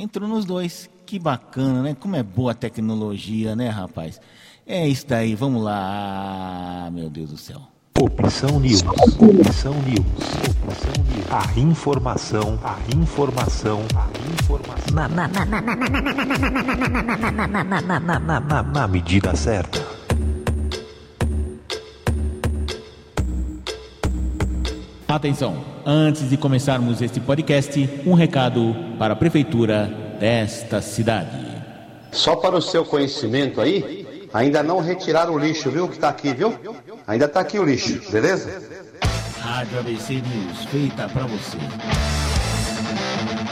Entrou nos dois. Que bacana, né? Como é boa a tecnologia, né, rapaz? É isso daí, vamos lá. Meu Deus do céu. Opção News. Opção News. Opção News. A informação, a informação, a informação. Na, na, na, na medida certa. Atenção! Antes de começarmos este podcast, um recado para a prefeitura desta cidade. Só para o seu conhecimento aí, ainda não retiraram o lixo, viu? Que está aqui, viu? Ainda está aqui o lixo, beleza? Rádio ABC News, feita para você.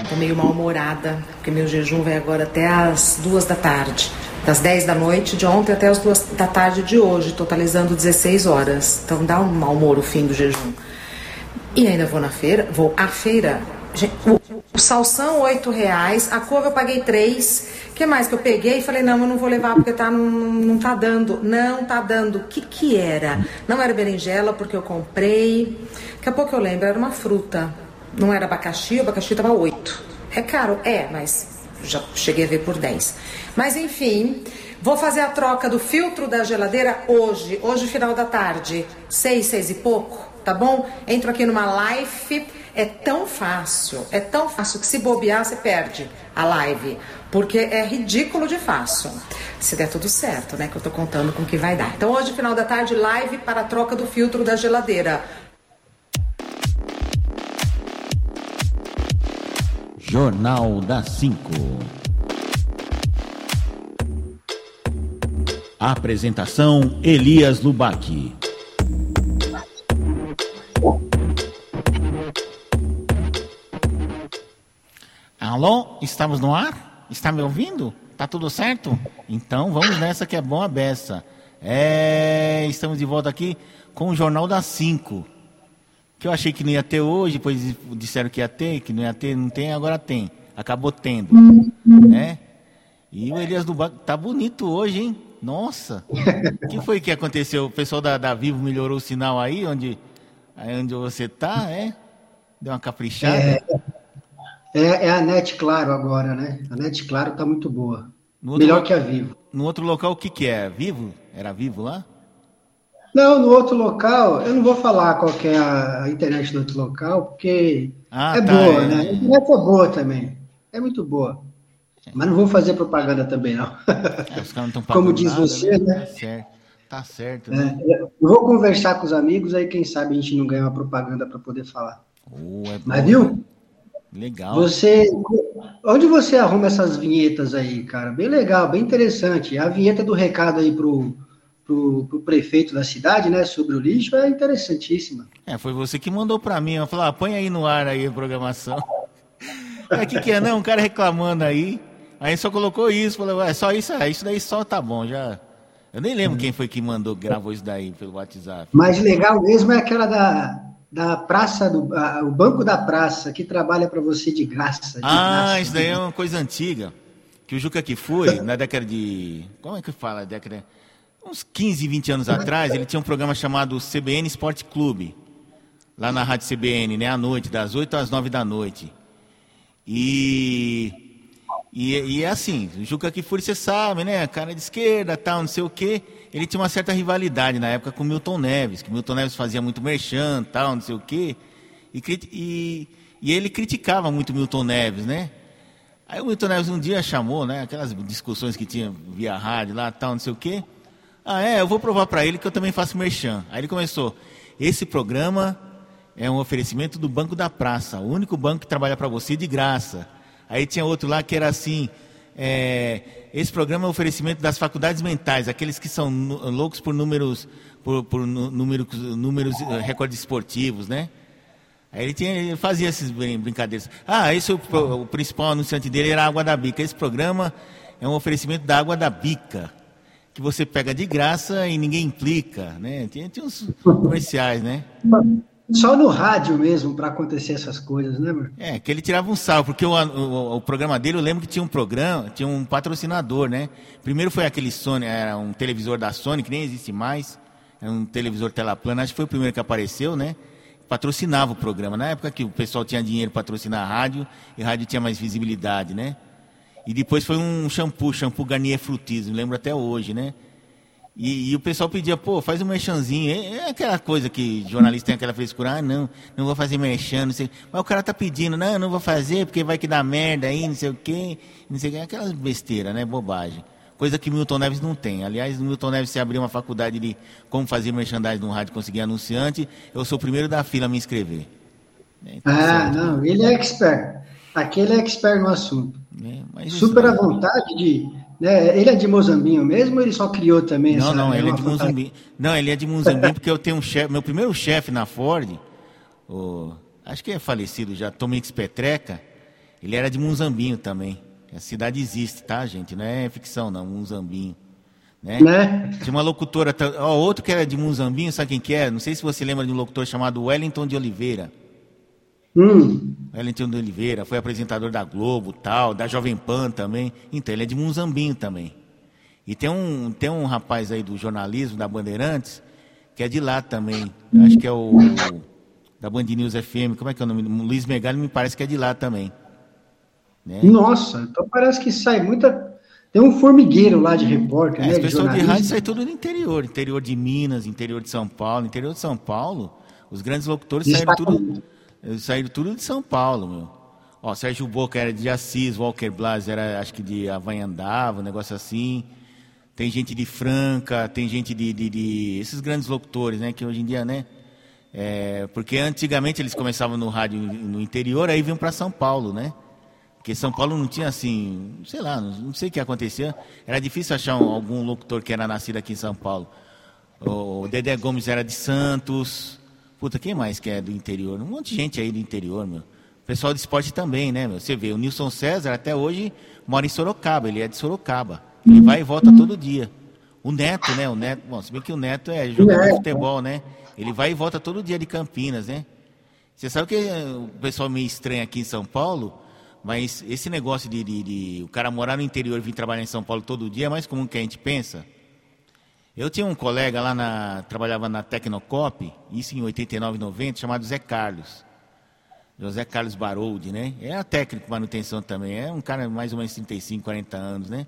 Tô meio mal-humorada, porque meu jejum vai agora até as duas da tarde. Das 10 da noite de ontem até as duas da tarde de hoje, totalizando 16 horas. Então dá um mau humor o fim do jejum. E ainda vou na feira, vou à feira. Gente, o, o salsão, oito reais, a couve eu paguei três. O que mais que eu peguei e falei, não, eu não vou levar porque tá, não, não tá dando. Não tá dando. O que que era? Não era berinjela porque eu comprei. Daqui a pouco eu lembro, era uma fruta. Não era abacaxi, o abacaxi tava oito. É caro? É, mas já cheguei a ver por 10. Mas enfim, vou fazer a troca do filtro da geladeira hoje, hoje final da tarde, seis, seis e pouco, tá bom? Entro aqui numa live, é tão fácil, é tão fácil que se bobear você perde a live, porque é ridículo de fácil. Se der tudo certo, né, que eu tô contando com o que vai dar. Então hoje final da tarde live para a troca do filtro da geladeira. Jornal da 5. Apresentação Elias Lubac. Alô, estamos no ar? Está me ouvindo? Tá tudo certo? Então vamos nessa que é bom a beça. É, estamos de volta aqui com o Jornal das 5 que eu achei que não ia ter hoje, depois disseram que ia ter, que não ia ter, não tem, agora tem. Acabou tendo, né? E o Elias do Banco tá bonito hoje, hein? Nossa! O que foi que aconteceu? O pessoal da, da Vivo melhorou o sinal aí, onde, aí onde você tá, é? Deu uma caprichada? É, é, é a Net Claro agora, né? A Net Claro tá muito boa. Melhor que a Vivo. No outro local, o que que é? Vivo? Era Vivo lá? Não, no outro local, eu não vou falar qual é a internet do outro local, porque Ah, é tá, boa, é. né? A internet é boa também. É muito boa. Mas não vou fazer propaganda também, não. É, os caras não estão Como diz nada, você, né? Tá certo, tá certo É, né? eu vou conversar com os amigos, aí quem sabe a gente não ganha uma propaganda para poder falar. Oh, Mas viu? Legal. Você, onde você arruma essas vinhetas aí, cara? Bem legal, bem interessante. A vinheta do recado aí pro, pro, pro prefeito da cidade, né, sobre o lixo, é interessantíssima. É, foi você que mandou pra mim. Eu falei, ah, põe aí no ar aí a programação. É, que que é? Não, um cara reclamando aí. Aí só colocou isso. Falei, ué, só isso, é, isso daí só tá bom, já. Eu nem lembro quem foi que mandou, gravou isso daí pelo WhatsApp. Mas legal mesmo é aquela da, da praça, do, a- o banco da praça, que trabalha para você de graça. de Ah, graça. isso daí é uma coisa antiga. Que o Juca que foi, na década de. Como é que fala? Década. Uns 15, 20 anos atrás, ele tinha um programa chamado CBN Esporte Clube. Lá na Rádio CBN, né? À noite, das 8 às 9 da noite. E. E, e é assim, o Juca Kifuri, você sabe, né? Cara de esquerda, tal, não sei o quê. Ele tinha uma certa rivalidade na época com Milton Neves, que Milton Neves fazia muito merchan, tal, não sei o quê. E, e, e ele criticava muito Milton Neves, né? Aí o Milton Neves um dia chamou, né? Aquelas discussões que tinha via rádio lá, tal, não sei o quê. Ah, é, eu vou provar para ele que eu também faço merchan. Aí ele começou. Esse programa é um oferecimento do Banco da Praça, o único banco que trabalha para você de graça. Aí tinha outro lá que era assim: é, esse programa é um oferecimento das faculdades mentais, aqueles que são loucos por números, por, por números, números, eh, recordes esportivos, né? Aí ele, tinha, ele fazia essas brin- brincadeiras. Ah, esse é o, o principal anunciante dele era a Água da Bica. Esse programa é um oferecimento da Água da Bica, que você pega de graça e ninguém implica, né? Tinha, tinha uns comerciais, né? Só no rádio mesmo para acontecer essas coisas, né? É, que ele tirava um sal, porque o, o, o programa dele, eu lembro que tinha um programa, tinha um patrocinador, né? Primeiro foi aquele Sony, era um televisor da Sony, que nem existe mais, era um televisor tela plana, acho que foi o primeiro que apareceu, né? Patrocinava o programa, na época que o pessoal tinha dinheiro para patrocinar a rádio, e a rádio tinha mais visibilidade, né? E depois foi um shampoo, shampoo Garnier Frutis, me lembro até hoje, né? E, e, o pessoal pedia, pô, faz um merchanzinho. É, é, aquela coisa que jornalista tem aquela frescura, ah, não, não vou fazer merchan, não sei. Mas o cara tá pedindo, não, não vou fazer porque vai que dá merda aí, não sei o quê, não sei o quê. Aquelas besteira, né? Bobagem. Coisa que Milton Neves não tem. Aliás, Milton Neves, se abrir uma faculdade de como fazer merchandising no rádio conseguir anunciante, eu sou o primeiro da fila a me inscrever. É, então, ah, não, ele é expert. Aquele é expert no assunto. É, Super à vontade de né? Ele é de Mozambinho mesmo ou ele só criou também Não, não, ele é de Mozambinho. Não, ele é de Mozambinho porque eu tenho um chefe, meu primeiro chefe na Ford, o, acho que é falecido já, Tomix Petreca, ele era de Mozambinho também. A cidade existe, tá, gente? Não é ficção, não, Mozambinho. Né? né? Tinha uma locutora, ó, outro que era de Mozambinho, sabe quem que é? Não sei se você lembra de um locutor chamado Wellington de Oliveira. Hum. De Oliveira, foi apresentador da Globo, tal, da Jovem Pan também. Então, ele é de Munzambinho também. E tem um, tem um rapaz aí do jornalismo, da Bandeirantes, que é de lá também. Acho que é o, da Band News FM, como é que é o nome? Luiz Megali me parece que é de lá também. Né? Nossa, então parece que sai muita. Tem um formigueiro lá de repórter. É, né, as de, de rádio sai tudo do interior, interior de Minas, interior de São Paulo. Interior de São Paulo, os grandes locutores saíram tudo. Eles saíram tudo de São Paulo, meu. Ó, Sérgio Boca era de Assis, Walker Blas era, acho que de Avanhandava, um negócio assim. Tem gente de Franca, tem gente de, de, de, esses grandes locutores, né? Que hoje em dia, né? É, porque antigamente eles começavam no rádio no interior, aí vinham para São Paulo, né? Porque São Paulo não tinha assim, sei lá, não sei o que acontecia. Era difícil achar um, algum locutor que era nascido aqui em São Paulo. O Dedé Gomes era de Santos, Puta, quem mais que é do interior? Um monte de gente aí do interior, meu. Pessoal de esporte também, né, meu? Você vê, o Nilson César até hoje mora em Sorocaba, ele é de Sorocaba. Ele vai e volta todo dia. O Neto, né? O Neto, bom, se bem que o Neto é jogador de futebol, né? Ele vai e volta todo dia de Campinas, né? Você sabe que o pessoal meio estranho aqui em São Paulo, mas esse negócio de, de, de o cara morar no interior e vir trabalhar em São Paulo todo dia é mais comum que a gente pensa. Eu tinha um colega lá na. trabalhava na Tecnocop, isso em 89, 90, chamado Zé Carlos. José Carlos Baroldi, né? É técnico de manutenção também. É um cara de mais ou menos 35, 40 anos, né?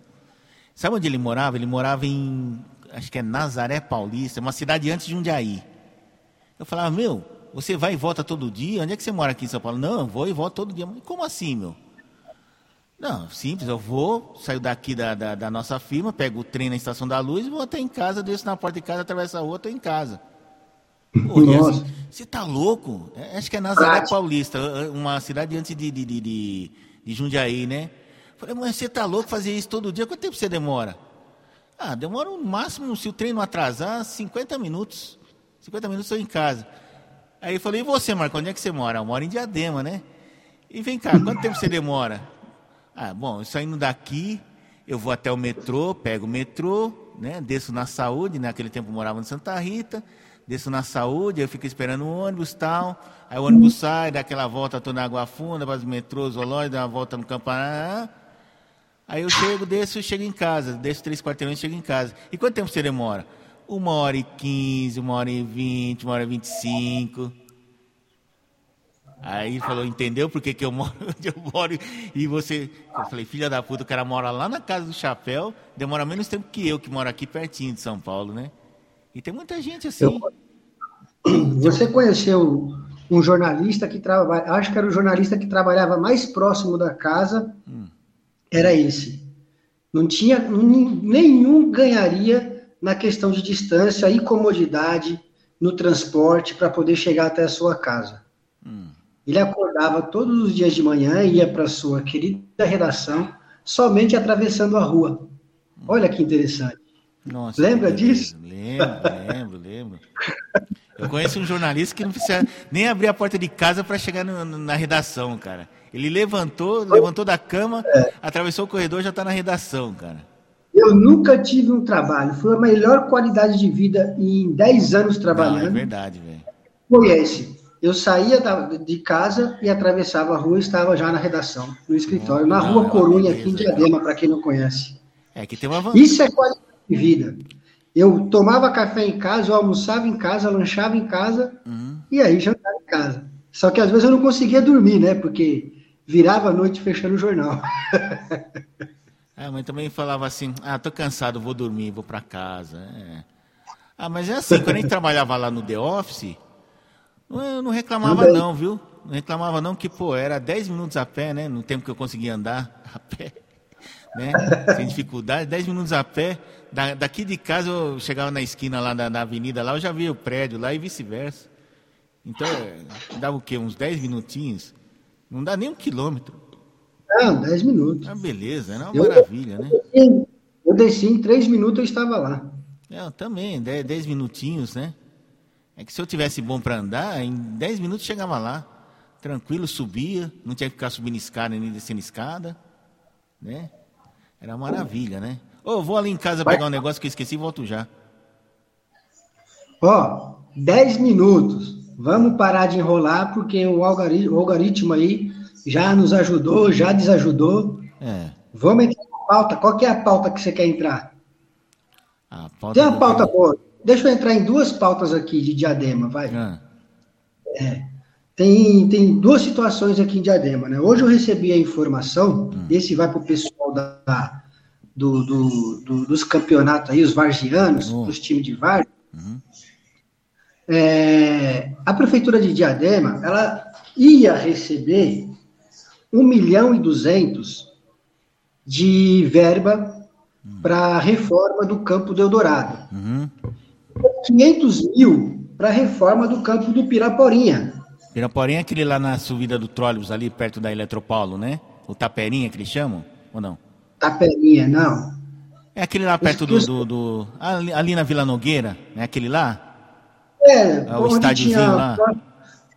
Sabe onde ele morava? Ele morava em. Acho que é Nazaré Paulista, uma cidade antes de Jundiaí. Eu falava, meu, você vai e volta todo dia? Onde é que você mora aqui em São Paulo? Não, eu vou e volto todo dia. Como assim, meu? Não, simples, eu vou, saio daqui da, da, da, nossa firma, pego o trem na Estação da Luz e vou até em casa, desço na porta de casa, atravesso a rua, estou em casa. Você tá louco? É, acho que é Nazaré Paulista, uma cidade antes de, de, de, de, de Jundiaí, né? Falei, mas você tá louco fazer isso todo dia? Quanto tempo você demora? Ah, demora no máximo, se o trem não atrasar, 50 minutos. 50 minutos estou em casa. Aí eu falei, e você, Marco, onde é que você mora? Eu moro em Diadema, né? E vem cá, quanto tempo você demora? Ah, bom, saindo daqui, eu vou até o metrô, pego o metrô, né, desço na saúde, naquele tempo eu morava em Santa Rita, desço na saúde, eu fico esperando o ônibus tal, aí o ônibus sai, dá aquela volta toda na Água Funda, faz o metrô, zoológico, dá uma volta no campanário, aí eu chego, desço e chego em casa, desço três quarteirões e chego em casa. E quanto tempo você demora? Uma hora e quinze, uma hora e vinte, uma hora e vinte e cinco. Aí ele falou, entendeu por que, que eu moro onde eu moro? E você. Eu falei, filha da puta, o cara mora lá na casa do chapéu, demora menos tempo que eu, que moro aqui pertinho de São Paulo, né? E tem muita gente assim. Eu... Você conheceu um jornalista que trabalha, acho que era o jornalista que trabalhava mais próximo da casa, hum. era esse. Não tinha, nenhum ganharia na questão de distância e comodidade no transporte para poder chegar até a sua casa. Ele acordava todos os dias de manhã e ia para sua querida redação somente atravessando a rua. Olha que interessante. Nossa, Lembra disso? Lembro, lembro, lembro. Eu conheço um jornalista que não precisa nem abrir a porta de casa para chegar no, na redação, cara. Ele levantou, levantou da cama, é. atravessou o corredor, já está na redação, cara. Eu nunca tive um trabalho. Foi a melhor qualidade de vida em 10 anos trabalhando. Não, é verdade, velho. Foi esse. Eu saía da, de casa e atravessava a rua e estava já na redação, no escritório, na Rua Corunha, aqui em Diadema, para quem não conhece. É que tem uma vantagem. Isso é qualidade de vida. Eu tomava café em casa, eu almoçava em casa, lanchava em casa uhum. e aí jantava em casa. Só que às vezes eu não conseguia dormir, né? Porque virava a noite fechando o jornal. A mãe também falava assim: ah, tô cansado, vou dormir, vou para casa. É. Ah, mas é assim, quando a gente trabalhava lá no The Office, eu não reclamava não, viu? Não reclamava não, que, pô, era 10 minutos a pé, né? No tempo que eu conseguia andar a pé, né? Sem dificuldade, 10 minutos a pé. Da, daqui de casa eu chegava na esquina lá da, da avenida, lá eu já via o prédio lá e vice-versa. Então, é, dava o quê? Uns 10 minutinhos? Não dá nem um quilômetro. Não, 10 minutos. Ah, beleza, é uma eu, maravilha, né? Eu desci em 3 minutos eu estava lá. É, eu também, 10 minutinhos, né? É que se eu tivesse bom para andar, em 10 minutos chegava lá. Tranquilo, subia, não tinha que ficar subindo escada nem descendo escada, né? Era maravilha, né? Ô, oh, vou ali em casa pegar um negócio que eu esqueci e volto já. Ó, 10 minutos. Vamos parar de enrolar, porque o algoritmo, o algoritmo aí já nos ajudou, já desajudou. É. Vamos entrar na pauta. Qual que é a pauta que você quer entrar? A pauta Tem uma pauta boa. Deixa eu entrar em duas pautas aqui de diadema, vai. Ah. É. Tem, tem duas situações aqui em diadema, né? Hoje eu recebi a informação, hum. esse vai para o pessoal da, do, do, do, dos campeonatos aí, os vargianos, oh. dos times de várzea. Uhum. É, a prefeitura de Diadema, ela ia receber 1 milhão e 200 de verba uhum. para a reforma do campo do Eldorado. Uhum. 500 mil para a reforma do campo do Piraporinha. Piraporinha é aquele lá na subida do trólebus, ali perto da Eletropaulo, né? O Taperinha que eles chamam, ou não? Taperinha, não. É aquele lá perto do, do, do, ali, ali, na Vila Nogueira, é aquele lá? É, é o estádiozinho lá.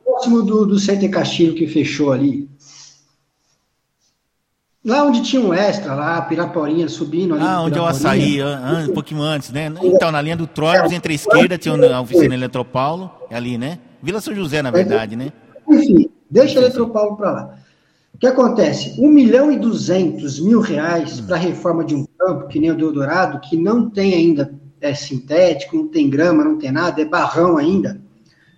Próximo do, do Center Castilho que fechou ali. Lá onde tinha um extra, lá, Piraporinha subindo ali. Ah, onde eu açaí, um pouquinho antes, né? Então, na linha do Tróicos, entre a esquerda, tinha a oficina Eletropaulo, é ali, né? Vila São José, na verdade, né? Enfim, deixa a Eletropaulo para lá. O que acontece? 1 milhão e 200 mil reais para a reforma de um campo, que nem o Deodorado, que não tem ainda é sintético, não tem grama, não tem nada, é barrão ainda.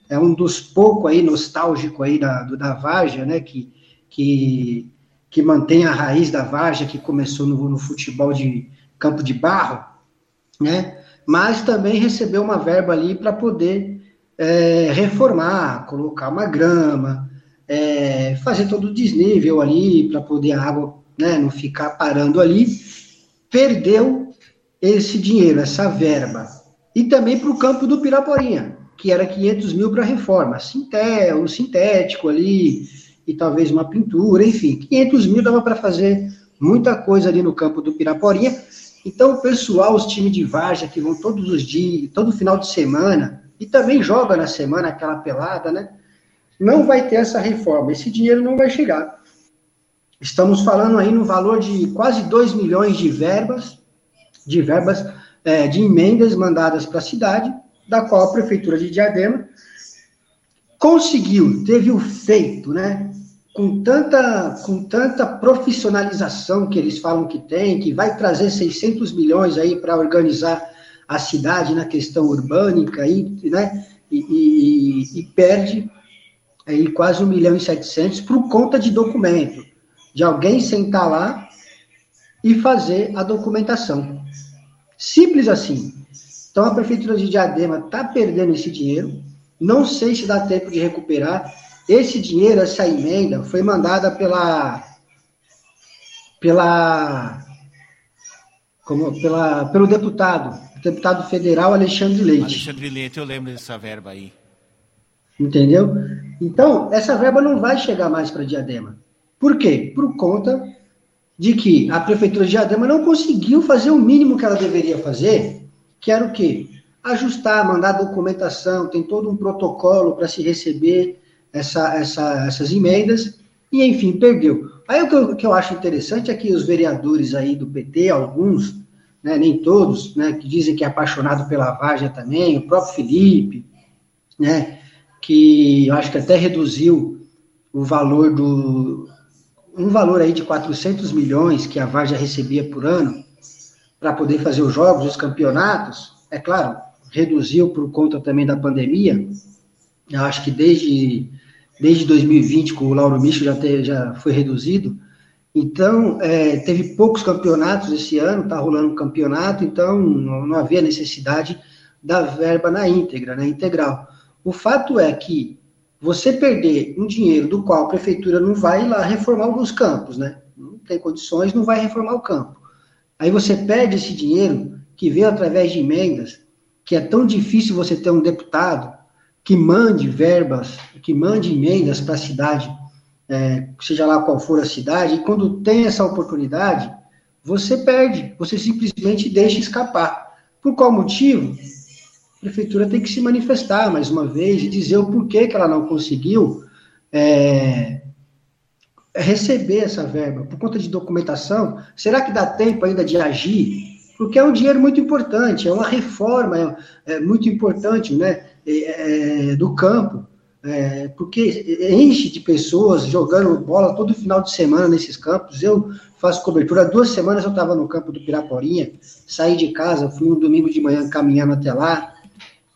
É um dos poucos aí nostálgico aí da, do, da Várzea, né, que, que, que mantém a raiz da Várzea, que começou no, no futebol de campo de barro, né, mas também recebeu uma verba ali para poder é, reformar, colocar uma grama, é, fazer todo o desnível ali, para poder a água né, não ficar parando ali. Perdeu esse dinheiro, essa verba. E também para o campo do Piraporinha, que era 500 mil para reforma. Sinté, um sintético ali, e talvez uma pintura, enfim. 500 mil dava para fazer muita coisa ali no campo do Piraporinha. Então, o pessoal, os times de Varja, que vão todos os dias, todo final de semana, e também joga na semana aquela pelada, né? Não vai ter essa reforma, esse dinheiro não vai chegar. Estamos falando aí no valor de quase 2 milhões de verbas, de verbas é, de emendas mandadas para a cidade, da qual a Prefeitura de Diadema conseguiu, teve o feito, né? Com tanta, com tanta profissionalização que eles falam que tem, que vai trazer 600 milhões aí para organizar a cidade na questão urbânica, aí, né? E, e, e perde aí quase 1 milhão e 700 por conta de documento, de alguém sentar lá e fazer a documentação. Simples assim. Então a prefeitura de Diadema está perdendo esse dinheiro. Não sei se dá tempo de recuperar. Esse dinheiro, essa emenda, foi mandada pela pela como pela pelo deputado, deputado federal Alexandre Leite. Alexandre Leite, eu lembro dessa verba aí. Entendeu? Então, essa verba não vai chegar mais para Diadema. Por quê? Por conta de que a prefeitura de Diadema não conseguiu fazer o mínimo que ela deveria fazer, que era o quê? Ajustar, mandar documentação, tem todo um protocolo para se receber essa, essa, essas emendas, e enfim, perdeu. Aí o que eu, que eu acho interessante é que os vereadores aí do PT, alguns, né, nem todos, né, que dizem que é apaixonado pela Varja também, o próprio Felipe, né, que eu acho que até reduziu o valor do, um valor aí de 400 milhões que a Varja recebia por ano para poder fazer os jogos, os campeonatos, é claro, reduziu por conta também da pandemia. Eu acho que desde, desde 2020, com o Lauro Micho já, já foi reduzido. Então, é, teve poucos campeonatos esse ano, está rolando um campeonato, então não, não, havia necessidade da verba na íntegra, na integral. O fato é que você perder um dinheiro do qual a prefeitura não vai lá reformar alguns campos, né? Não tem condições, não vai reformar o campo. Aí você perde esse dinheiro que veio através de emendas, que é tão difícil você ter um deputado que mande verbas, que mande emendas para a cidade é, seja lá qual for a cidade, e quando tem essa oportunidade, você perde, você simplesmente deixa escapar. Por qual motivo? A prefeitura tem que se manifestar mais uma vez e dizer o porquê que ela não conseguiu é, receber essa verba. Por conta de documentação, será que dá tempo ainda de agir? Porque é um dinheiro muito importante, é uma reforma é, é muito importante né, é, do campo é, porque enche de pessoas jogando bola todo final de semana nesses campos. Eu faço cobertura. Há duas semanas eu estava no campo do Piraporinha, saí de casa, fui um domingo de manhã caminhando até lá.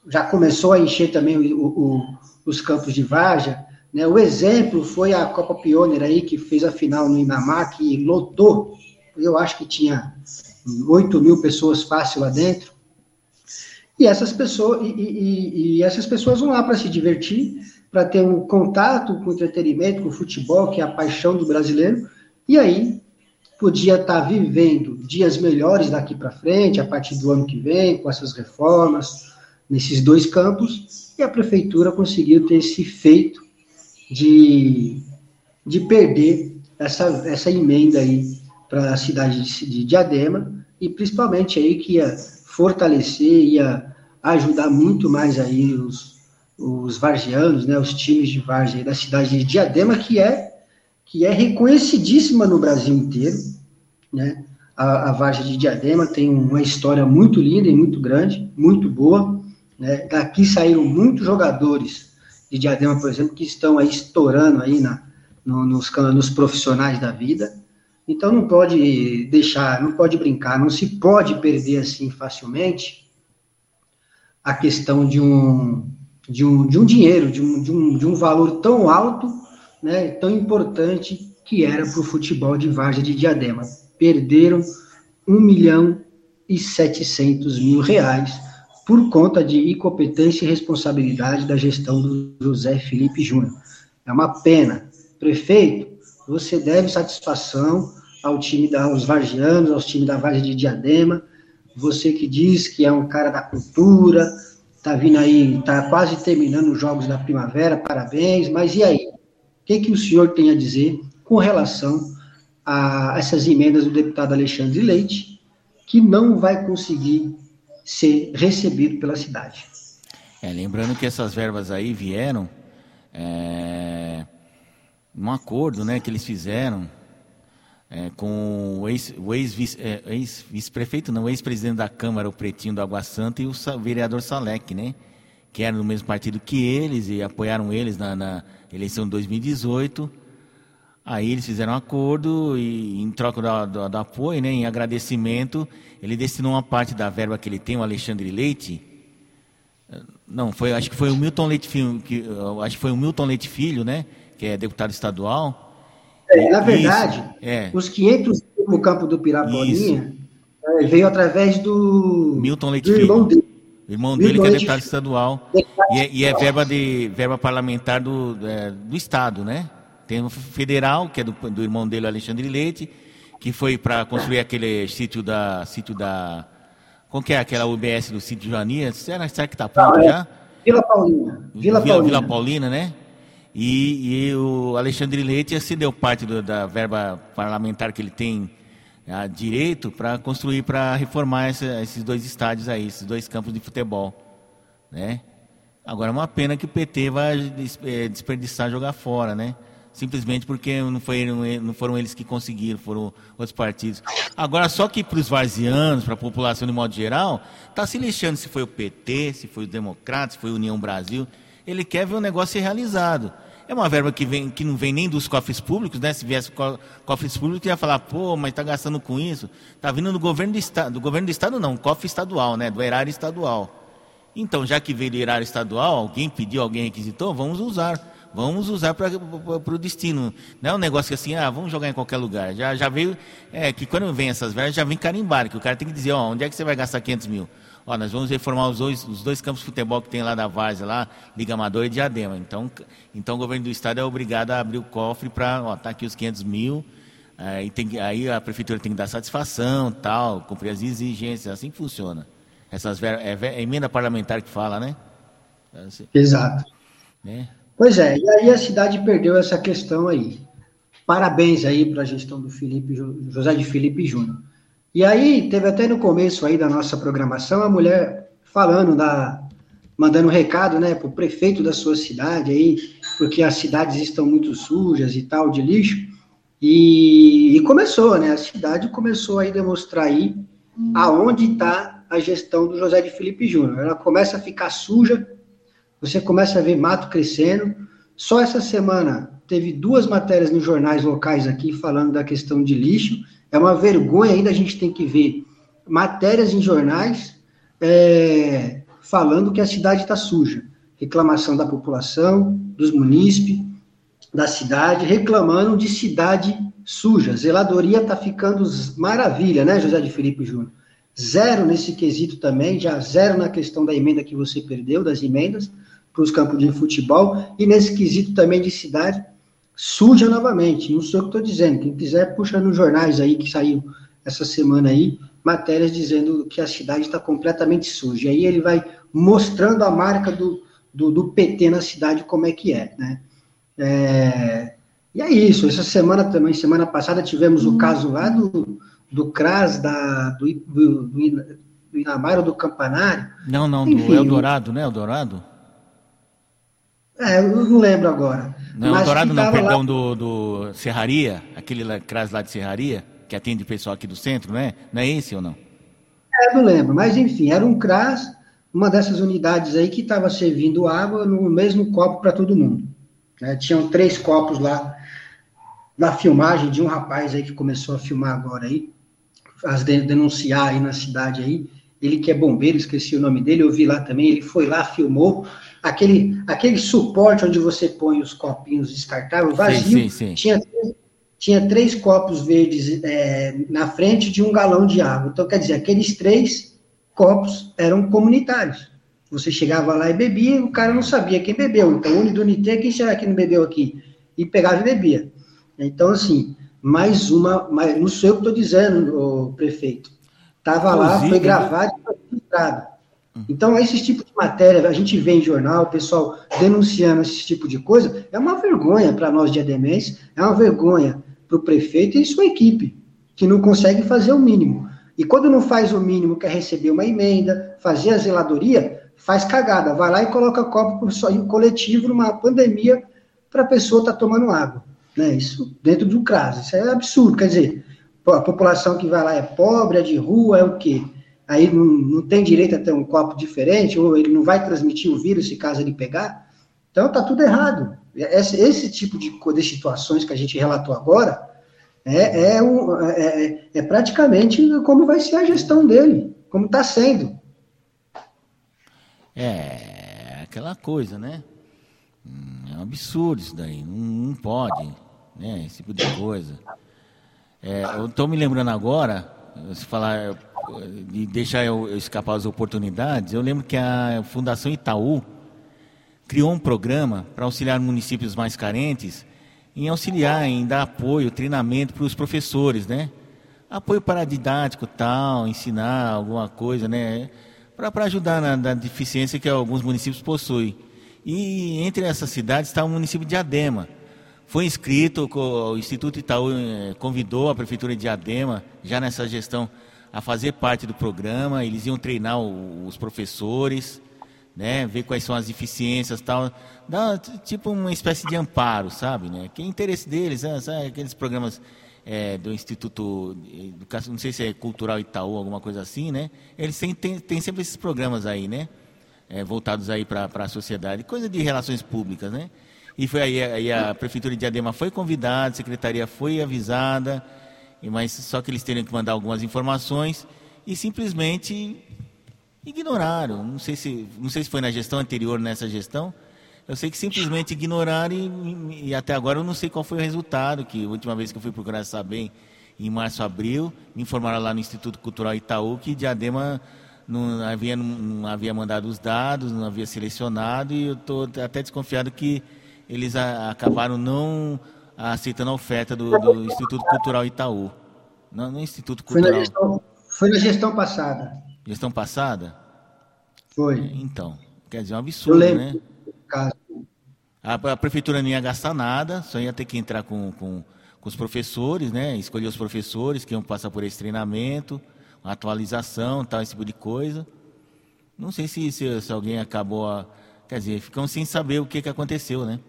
Já começou a encher também o, o, os campos de Varja. Né? O exemplo foi a Copa Pioneer aí, que fez a final no Inamar, que lotou. Eu acho que tinha 8 mil pessoas fácil lá dentro. E essas pessoas, e, e, e essas pessoas vão lá para se divertir, para ter um contato com o entretenimento, com o futebol, que é a paixão do brasileiro, e aí podia estar tá vivendo dias melhores daqui para frente, a partir do ano que vem, com essas reformas, nesses dois campos, e a prefeitura conseguiu ter esse feito de, de perder essa, essa emenda aí para a cidade de Diadema, e principalmente aí que ia fortalecer, ia ajudar muito mais aí os, os vargianos, né, os times de várzea da cidade de Diadema, que é que é reconhecidíssima no Brasil inteiro, né? A, a várzea de Diadema tem uma história muito linda e muito grande, muito boa, né? Daqui saíram muitos jogadores de Diadema, por exemplo, que estão aí estourando aí na, no, nos, nos profissionais da vida. Então não pode deixar, não pode brincar, não se pode perder assim facilmente a questão de um de um, de um dinheiro, de um, de, um, de um valor tão alto, né, tão importante que era para o futebol de Vargem de Diadema. Perderam 1 milhão e 700 mil reais por conta de incompetência e responsabilidade da gestão do José Felipe Júnior. É uma pena. Prefeito, você deve satisfação ao time da, aos vargianos, aos times da Vargem de Diadema, você que diz que é um cara da cultura, Tá vindo aí, tá quase terminando os jogos da primavera, parabéns. Mas e aí? O que, que o senhor tem a dizer com relação a essas emendas do deputado Alexandre Leite, que não vai conseguir ser recebido pela cidade? É, lembrando que essas verbas aí vieram é, um acordo né, que eles fizeram é, com o ex-vice-prefeito, é, ex não, o ex-presidente da Câmara, o Pretinho do Água Santa, e o vereador Salek, né? Que eram do mesmo partido que eles e apoiaram eles na, na eleição de 2018. Aí eles fizeram um acordo e, em troca do, do, do, apoio, né, em agradecimento, ele destinou uma parte da verba que ele tem, o Alexandre Leite. Não, foi, acho que foi o Milton Leite Filho, que, acho que foi o Milton Leite Filho, né, que é deputado estadual é, na verdade, é. os 500 no campo do Pirapolinha é, veio através do Milton Leite do irmão dele. O irmão Milton dele que é deputado estadual e é, e é, verba de verba parlamentar do, é, do estado, né? Tem o federal que é do, do irmão dele, Alexandre Leite, que foi para construir aquele sítio da sítio da como que é aquela UBS do sítio Joania? Será, será que está pronto é já? Vila Paulina. Vila, Vila Paulina. Vila Paulina, né? E, e o Alexandre Leite cedeu parte do, da verba parlamentar que ele tem a, direito para construir, para reformar essa, esses dois estádios aí, esses dois campos de futebol. Né? Agora é uma pena que o PT vai é, desperdiçar jogar fora, né? Simplesmente porque não, foi, não foram eles que conseguiram, foram outros partidos. Agora, só que para os varzianos, para a população de modo geral, está se lixando se foi o PT, se foi o Democrata, se foi a União Brasil. Ele quer ver o negócio ser realizado. É uma verba que, vem, que não vem nem dos cofres públicos, né? Se viesse cofres públicos, ia falar, pô, mas está gastando com isso. Está vindo do governo do Estado. Do governo do Estado não, cofre estadual, né? Do erário estadual. Então, já que veio do erário estadual, alguém pediu, alguém requisitou, vamos usar. Vamos usar para o destino. Não é um negócio que assim, ah, vamos jogar em qualquer lugar. Já, já veio, é, que quando vem essas verbas, já vem carimbar, que o cara tem que dizer, ó, onde é que você vai gastar 500 mil? Ó, nós vamos reformar os dois, os dois campos de futebol que tem lá da Várzea, lá, Liga Amador e Diadema. Então, então o governo do estado é obrigado a abrir o cofre para, ó, tá aqui os 500 mil, aí, tem, aí a prefeitura tem que dar satisfação, tal, cumprir as exigências, assim que funciona. Essas é, é emenda parlamentar que fala, né? Assim, Exato. Né? Pois é, e aí a cidade perdeu essa questão aí. Parabéns aí para a gestão do Felipe, José de Felipe Júnior. E aí, teve até no começo aí da nossa programação a mulher falando da. mandando um recado, né, para o prefeito da sua cidade aí, porque as cidades estão muito sujas e tal, de lixo. E, e começou, né? A cidade começou aí a demonstrar aí aonde está a gestão do José de Felipe Júnior. Ela começa a ficar suja, você começa a ver mato crescendo. Só essa semana teve duas matérias nos jornais locais aqui falando da questão de lixo é uma vergonha ainda a gente tem que ver matérias em jornais é, falando que a cidade está suja. Reclamação da população, dos munícipes, da cidade, reclamando de cidade suja. Zeladoria está ficando maravilha, né, José de Felipe Júnior? Zero nesse quesito também, já zero na questão da emenda que você perdeu, das emendas para os campos de futebol, e nesse quesito também de cidade, suja novamente. Não sei o que estou dizendo. Quem quiser, puxa nos jornais aí que saiu essa semana aí, matérias dizendo que a cidade está completamente suja. E aí ele vai mostrando a marca do, do, do, PT na cidade, como é que é, né? É, e é isso. Essa semana também, semana passada, tivemos o caso lá do, do CRAS, da, do, do, do Inamar ou do Campanário. Não, não, Enfim, do Eldorado, né? Eldorado? É, eu não lembro agora. Não, Mas Dourado não, perdão, lá... do, do Serraria, aquele CRAS lá de Serraria, que atende o pessoal aqui do centro, não é? Não é esse ou não? É, não lembro, mas enfim, era um CRAS, uma dessas unidades aí que estava servindo água no mesmo copo para todo mundo. Né? Tinham três copos lá na filmagem de um rapaz aí que começou a filmar agora aí, as denunciar aí na cidade aí, ele que é bombeiro, esqueci o nome dele, eu vi lá também, ele foi lá, filmou, aquele, aquele suporte onde você põe os copinhos descartáveis vazio, sim, sim, sim. Tinha, tinha três copos verdes é, na frente de um galão de água. Então, quer dizer, aqueles três copos eram comunitários. Você chegava lá e bebia, e o cara não sabia quem bebeu. Então, Unidunité, quem será que não bebeu aqui? E pegava e bebia. Então, assim, mais uma, mais, não sei o que estou dizendo, o prefeito. Estava lá, foi gravado e foi registrado. Então, esse tipo de matéria, a gente vê em jornal, o pessoal denunciando esse tipo de coisa, é uma vergonha para nós de Ademés, é uma vergonha para o prefeito e sua equipe, que não consegue fazer o mínimo. E quando não faz o mínimo, quer receber uma emenda, fazer a zeladoria, faz cagada, vai lá e coloca copo coletivo numa pandemia para a pessoa estar tá tomando água. Né? Isso dentro do CRAS, isso é absurdo, quer dizer, a população que vai lá é pobre, é de rua, é o quê? Aí não, não tem direito a ter um copo diferente, ou ele não vai transmitir o vírus se caso ele pegar. Então está tudo errado. Esse, esse, tipo de, de situações que a gente relatou agora é, é, um, é, é, é praticamente como vai ser a gestão dele, como está sendo. É aquela coisa, né? É um absurdo isso daí, não, não pode, né? Esse tipo de coisa. É, eu estou me lembrando agora, se falar de deixar eu escapar as oportunidades, eu lembro que a Fundação Itaú criou um programa para auxiliar municípios mais carentes em auxiliar, em dar apoio, treinamento para os professores, né? Apoio paradidático, tal, ensinar alguma coisa, né? Para ajudar na, na, deficiência que alguns municípios possuem. E entre essas cidades está o município de Adema. Foi inscrito, o Instituto Itaú eh, convidou a Prefeitura de Adema, já nessa gestão a fazer parte do programa, eles iam treinar os professores, né, ver quais são as deficiências tal, dar tipo uma espécie de amparo, sabe, né, que é interesse deles, né, sabe, aqueles programas é, do Instituto Educação, não sei se é Cultural Itaú, alguma coisa assim, né, eles têm, têm, têm sempre esses programas aí, né, é, voltados aí para a sociedade, coisa de relações públicas, né, e foi aí, aí a Prefeitura de Adema foi convidada, a Secretaria foi avisada, mas só que eles teriam que mandar algumas informações e simplesmente ignoraram. Não sei se, não sei se foi na gestão anterior, nessa gestão. Eu sei que simplesmente ignoraram e, e, até agora eu não sei qual foi o resultado, que a última vez que eu fui procurar saber, em março, abril, me informaram lá no Instituto Cultural Itaú que Diadema não havia, não havia mandado os dados, não havia selecionado, e eu estou até desconfiado que eles a, acabaram não aceitando a oferta do, do, Instituto Cultural Itaú. Não, no Instituto Cultural. Foi na, gestão, foi na gestão passada. Gestão passada? Foi. Então, quer dizer, é um absurdo, né? Caso. A, a, prefeitura não ia gastar nada, só ia ter que entrar com, com, com os professores, né? Escolher os professores que iam passar por esse treinamento atualização, tal, esse tipo de coisa. Não sei se, se, se alguém acabou, a, quer dizer, ficamos sem saber o que, que aconteceu, né?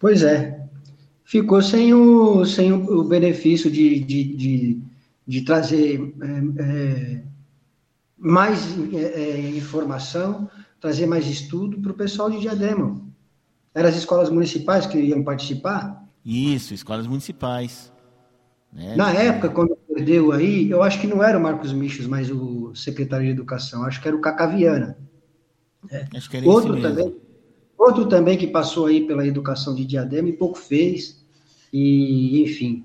Pois é. Ficou sem o, sem o, benefício de, de, de, de trazer é, é, mais é, é, informação, trazer mais estudo para o pessoal de Diadema. Eram as escolas municipais que iam participar? Isso, escolas municipais. Né? Na época, quando perdeu aí, eu acho que não era o Marcos Michos, mas o secretário de Educação, acho que era o Cacaviana. É. Acho que era outro esse também, outro também que passou aí pela educação de Diadema e pouco fez, e enfim.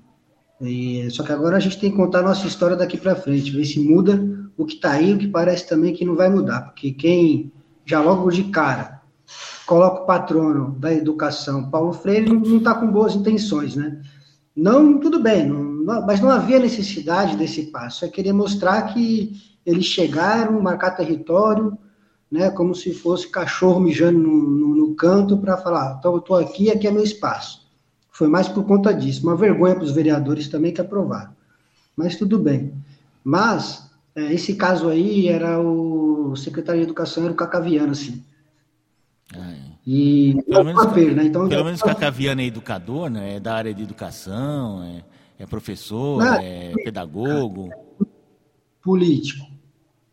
E, só que agora a gente tem que contar a nossa história daqui para frente, ver se muda o que está aí, o que parece também que não vai mudar, porque quem já logo de cara coloca o patrono da educação, Paulo Freire, não está com boas intenções, né? Não, tudo bem, não, mas não havia necessidade desse passo. É querer mostrar que eles chegaram, marcar território, né, como se fosse cachorro mijando no, no, no canto para falar, então eu estou aqui, aqui é meu espaço. Foi mais por conta disso. Uma vergonha para os vereadores também que aprovaram. Mas tudo bem. Mas, é, esse caso aí era o secretário de Educação, era o Cacaviano, assim. Ah, é. E pelo menos, papel, né? então, pelo menos Cacaviano é educador, né? É da área de educação, é é professor, é pedagogo? Político,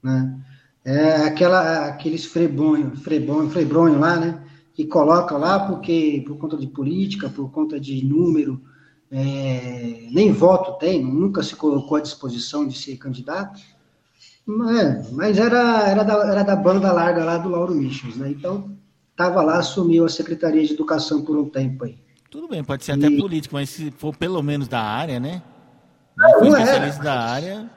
né? É aquela, aqueles frebonho, frebonho, frebronho lá, né? Que colocam lá porque por conta de política, por conta de número, é, nem voto tem, nunca se colocou à disposição de ser candidato. É, mas era, era, da, era da banda larga lá do Lauro Michels, né? Então, estava lá, assumiu a Secretaria de Educação por um tempo aí. Tudo bem, pode ser até e... político, mas se for pelo menos da área, né? Não, não especialista é. da área.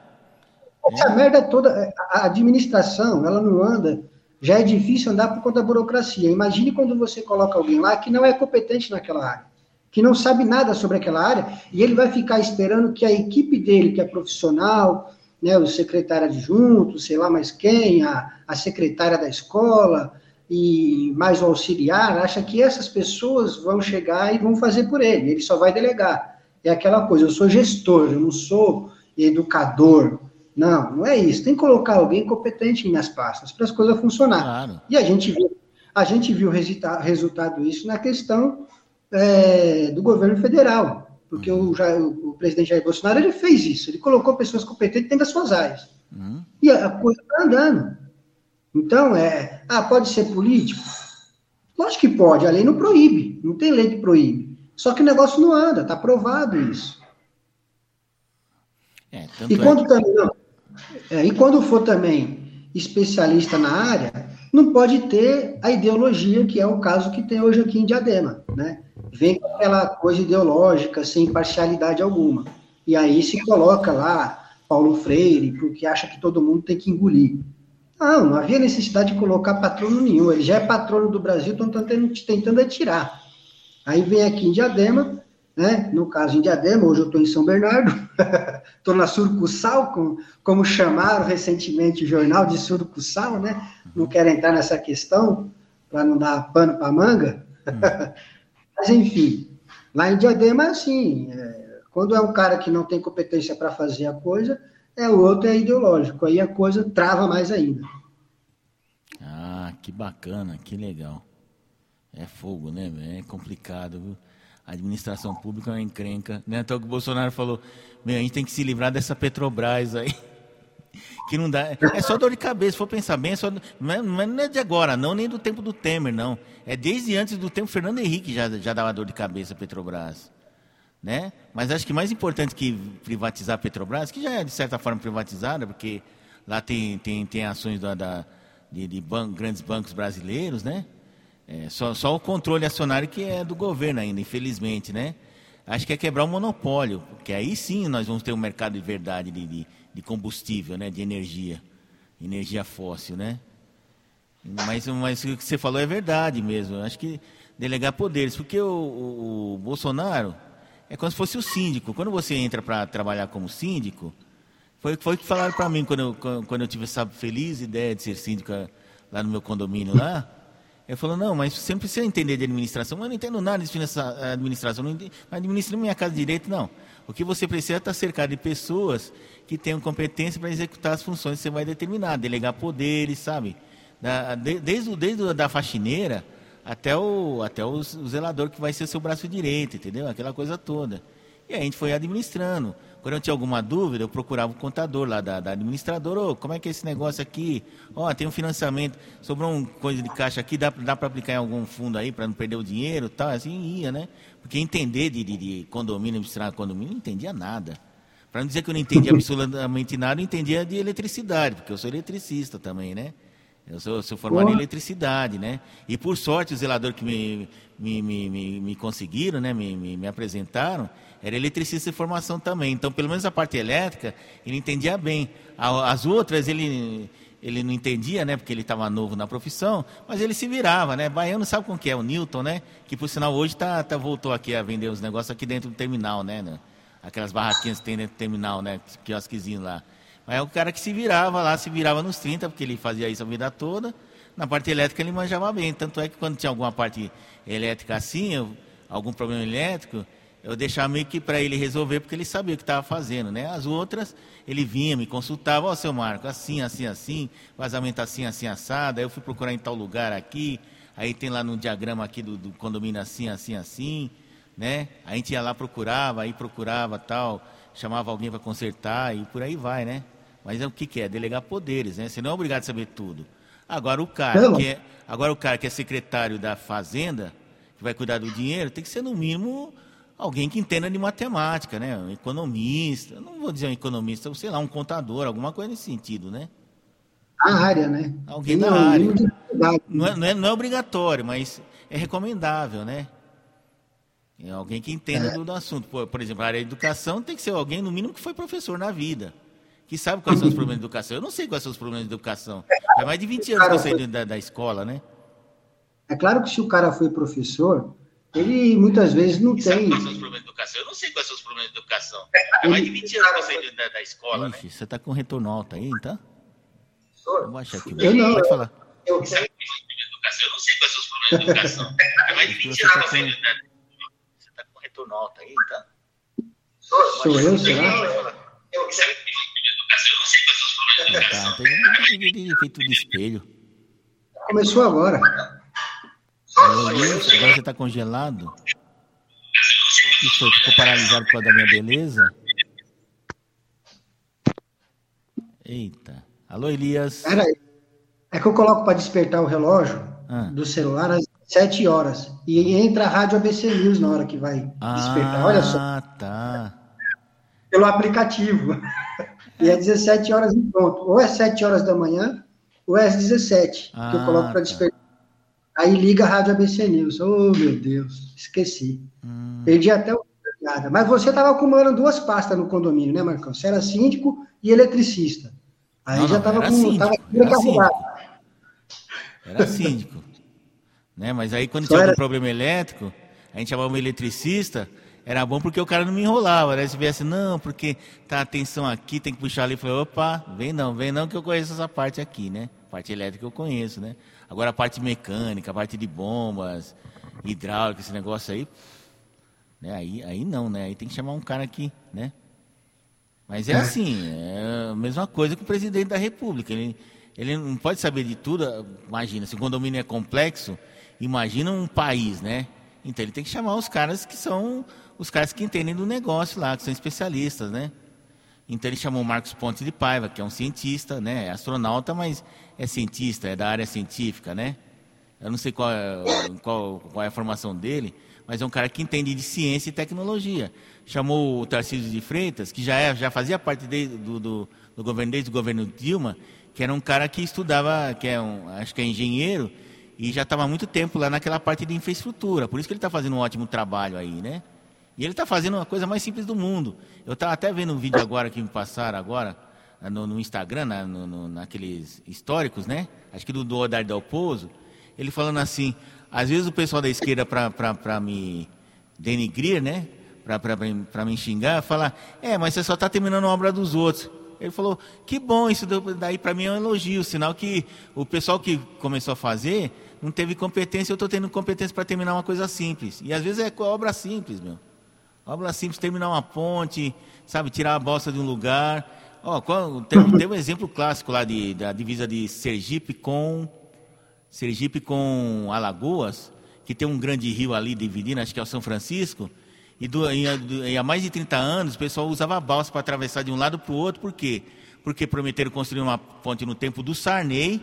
Essa é. merda toda, a administração, ela não anda. Já é difícil andar por conta da burocracia. Imagine quando você coloca alguém lá que não é competente naquela área, que não sabe nada sobre aquela área, e ele vai ficar esperando que a equipe dele, que é profissional, né, o secretário adjunto, sei lá mais quem, a, a secretária da escola, e mais o auxiliar acha que essas pessoas vão chegar e vão fazer por ele, ele só vai delegar. É aquela coisa, eu sou gestor, eu não sou educador. Não, não é isso. Tem que colocar alguém competente minhas pastas para as coisas funcionar. Claro. E a gente viu, a gente viu resulta, resultado isso na questão é, do governo federal, porque uhum. o, o, presidente Jair Bolsonaro ele fez isso, ele colocou pessoas competentes dentro das suas áreas. Uhum. E a coisa está andando. Então, é, ah, pode ser político? Lógico que pode, a lei não proíbe, não tem lei que proíbe. Só que o negócio não anda, está provado isso. É, e, é quando é... também, não, é, e quando for também especialista na área, não pode ter a ideologia, que é o caso que tem hoje aqui em Diadema, né? Vem com aquela coisa ideológica, sem parcialidade alguma. E aí se coloca lá Paulo Freire, porque acha que todo mundo tem que engolir. Não, não havia necessidade de colocar patrono nenhum. Ele já é patrono do Brasil, estão tentando, tentando atirar. Aí vem aqui em Diadema, né? no caso em Diadema, hoje eu estou em São Bernardo, estou na Surcussal, como, como chamaram recentemente o jornal de Surcussal, né? Não quero entrar nessa questão, para não dar pano para manga. Hum. Mas, enfim, lá em Diadema é assim, é, quando é um cara que não tem competência para fazer a coisa, é o outro é ideológico, aí a coisa trava mais ainda. Ah, que bacana, que legal. É fogo, né? É complicado, viu? A administração pública é uma encrenca. Né? Então o Bolsonaro falou, a gente tem que se livrar dessa Petrobras aí. que não dá. É só dor de cabeça, se for pensar bem, é só, não, é, não é de agora, não, nem do tempo do Temer, não. É desde antes do tempo Fernando Henrique já, já dava dor de cabeça a Petrobras. Né? Mas acho que mais importante que privatizar a Petrobras, que já é de certa forma privatizada, porque lá tem, tem, tem ações da, da de, de grandes bancos brasileiros, né? É, só, só o controle acionário que é do governo ainda, infelizmente, né? Acho que é quebrar o monopólio, porque aí sim nós vamos ter um mercado de verdade de, de, de combustível, né? De energia, energia fóssil, né? Mas, mas o que você falou é verdade mesmo. Acho que delegar poderes, porque o, o, o Bolsonaro é como se fosse o síndico. Quando você entra para trabalhar como síndico, foi o que falaram para mim quando eu, quando eu tive essa feliz ideia de ser síndico lá no meu condomínio lá. Ele falou, não, mas você não precisa entender de administração. Eu não entendo nada de administração. Não administro minha casa direito, não. O que você precisa é estar cercado de pessoas que tenham competência para executar as funções que você vai determinar, delegar poderes, sabe? Da, de, desde, desde da faxineira até o, até o, zelador que vai ser seu braço direito, entendeu? Aquela coisa toda. E a gente foi administrando. Quando eu tinha alguma dúvida, eu procurava o contador lá da, da administradora, oh, como é que é esse negócio aqui? Ó, oh, tem um financiamento, sobrou uma coisa de caixa aqui, dá, dá para aplicar em algum fundo aí para não perder o dinheiro tal, assim ia, né? Porque entender de, de, de condomínio, administrar condomínio, não entendia nada. Para não dizer que eu não entendia absolutamente nada, eu entendia de eletricidade, porque eu sou eletricista também, né? Eu sou, sou formado em eletricidade, né? E por sorte, o zelador que me, me, me, me, me conseguiram, né? Me, me, me, apresentaram, era eletricista de formação também. Então, pelo menos a parte elétrica, ele entendia bem. As outras, ele, ele não entendia, né? Porque ele estava novo na profissão, mas ele se virava, né? Baiano sabe com que é, o Newton, né? Que, por sinal, hoje tá, tá, voltou aqui a vender os negócios aqui dentro do terminal, né? Aquelas barraquinhas que tem dentro do terminal, né? Quiosquezinho lá. É o cara que se virava lá, se virava nos 30, porque ele fazia isso a vida toda. Na parte elétrica ele manjava bem. Tanto é que quando tinha alguma parte elétrica assim, algum problema elétrico, eu deixava meio que para ele resolver, porque ele sabia o que estava fazendo. Né? As outras, ele vinha, me consultava, ó, oh, seu Marco, assim, assim, assim, vazamento assim, assim, assado. Aí eu fui procurar em tal lugar aqui, aí tem lá no diagrama aqui do, do condomínio assim, assim, assim. Né? A gente ia lá, procurava, aí procurava tal, chamava alguém para consertar e por aí vai, né? Mas é o que, que é? Delegar poderes, né? Você não é obrigado a saber tudo. Agora o cara que é, agora o cara que é secretário da fazenda, que vai cuidar do dinheiro, tem que ser no mínimo alguém que entenda de matemática, né? Um economista, não vou dizer um economista, sei lá, um contador, alguma coisa nesse sentido, né? A área, né? Alguém da área. Não é, não, é, não é obrigatório, mas é recomendável, né? É alguém que entenda é. do assunto. Por, por exemplo, a área de educação tem que ser alguém, no mínimo, que foi professor na vida que sabe quais são os problemas de educação. Eu não sei quais são os problemas de educação. É mais de 20 anos que eu saí da, da escola, né? É claro que se o cara foi professor, ele muitas vezes não e tem. Sabe quais são os problemas de educação? Eu não sei quais são os problemas de educação. É mais de 20 anos que eu saí da, da escola. Ixi, né? você está com retorno alto aí, então? Vou baixar aqui. Eu não. Pode falar. Eu, problemas de educação? Eu não sei quais são os problemas de educação. É mais de 20 anos que eu saí da. Você está com retorno alto aí, então? Sou eu, será? Eu, eu não sei quais são os problemas de educação. Tá, tem de efeito de espelho. Começou agora. Agora você está congelado? Que foi? Ficou paralisado por causa da minha beleza? Eita. Alô, Elias. Peraí. É que eu coloco para despertar o relógio ah. do celular às 7 horas. E entra a rádio ABC News na hora que vai despertar. Olha só. Ah, tá. Pelo aplicativo. E é 17 horas em ponto. Ou é 7 horas da manhã, ou é às 17, ah, que eu coloco para tá. despertar. Aí liga a Rádio ABC News. Oh, meu Deus, esqueci. Hum. Perdi até o. Mas você estava acumulando duas pastas no condomínio, né, Marcão? Você era síndico e eletricista. Aí não, já estava com. Síndico, tava era, síndico. era síndico. né? Mas aí quando Só tinha era... algum problema elétrico, a gente chamava um eletricista era bom porque o cara não me enrolava, né? Se viesse, não, porque tá atenção aqui, tem que puxar ali. Eu falei, opa, vem não, vem não, que eu conheço essa parte aqui, né? Parte elétrica eu conheço, né? Agora a parte mecânica, a parte de bombas, hidráulica, esse negócio aí, né? Aí, aí não, né? Aí tem que chamar um cara aqui, né? Mas é, é assim, é a mesma coisa que o presidente da República. Ele, ele não pode saber de tudo. Imagina, se o condomínio é complexo, imagina um país, né? Então ele tem que chamar os caras que são os caras que entendem do negócio lá, que são especialistas, né? Então ele chamou Marcos Pontes de Paiva, que é um cientista, né? É astronauta, mas é cientista, é da área científica, né? Eu não sei qual é, qual, qual é a formação dele, mas é um cara que entende de ciência e tecnologia. Chamou o Tarcísio de Freitas, que já, é, já fazia parte de, do, do, do, governo desde o governo Dilma, que era um cara que estudava, que é um, acho que é engenheiro, E já estava há muito tempo lá naquela parte de infraestrutura. Por isso que ele está fazendo um ótimo trabalho aí, né? E ele está fazendo uma coisa mais simples do mundo. Eu estava até vendo um vídeo agora que me passaram agora no, no Instagram, na, no, naqueles históricos, né? Acho que do, do Odar Dalpozo. Ele falando assim, às vezes o pessoal da esquerda, para me denigrir, né? Para me xingar, fala, é, mas você só está terminando a obra dos outros. Ele falou, que bom, isso daí para mim é um elogio, sinal que o pessoal que começou a fazer não teve competência, eu estou tendo competência para terminar uma coisa simples. E às vezes é obra simples, meu. Obra simples, terminar uma ponte, sabe, tirar a bosta de um lugar. Ó, tem, tem um exemplo clássico lá de, da divisa de Sergipe com Sergipe com Alagoas, que tem um grande rio ali dividindo, acho que é o São Francisco. E, do, e, e há mais de 30 anos o pessoal usava balsa para atravessar de um lado para o outro, por quê? Porque prometeram construir uma ponte no tempo do Sarney,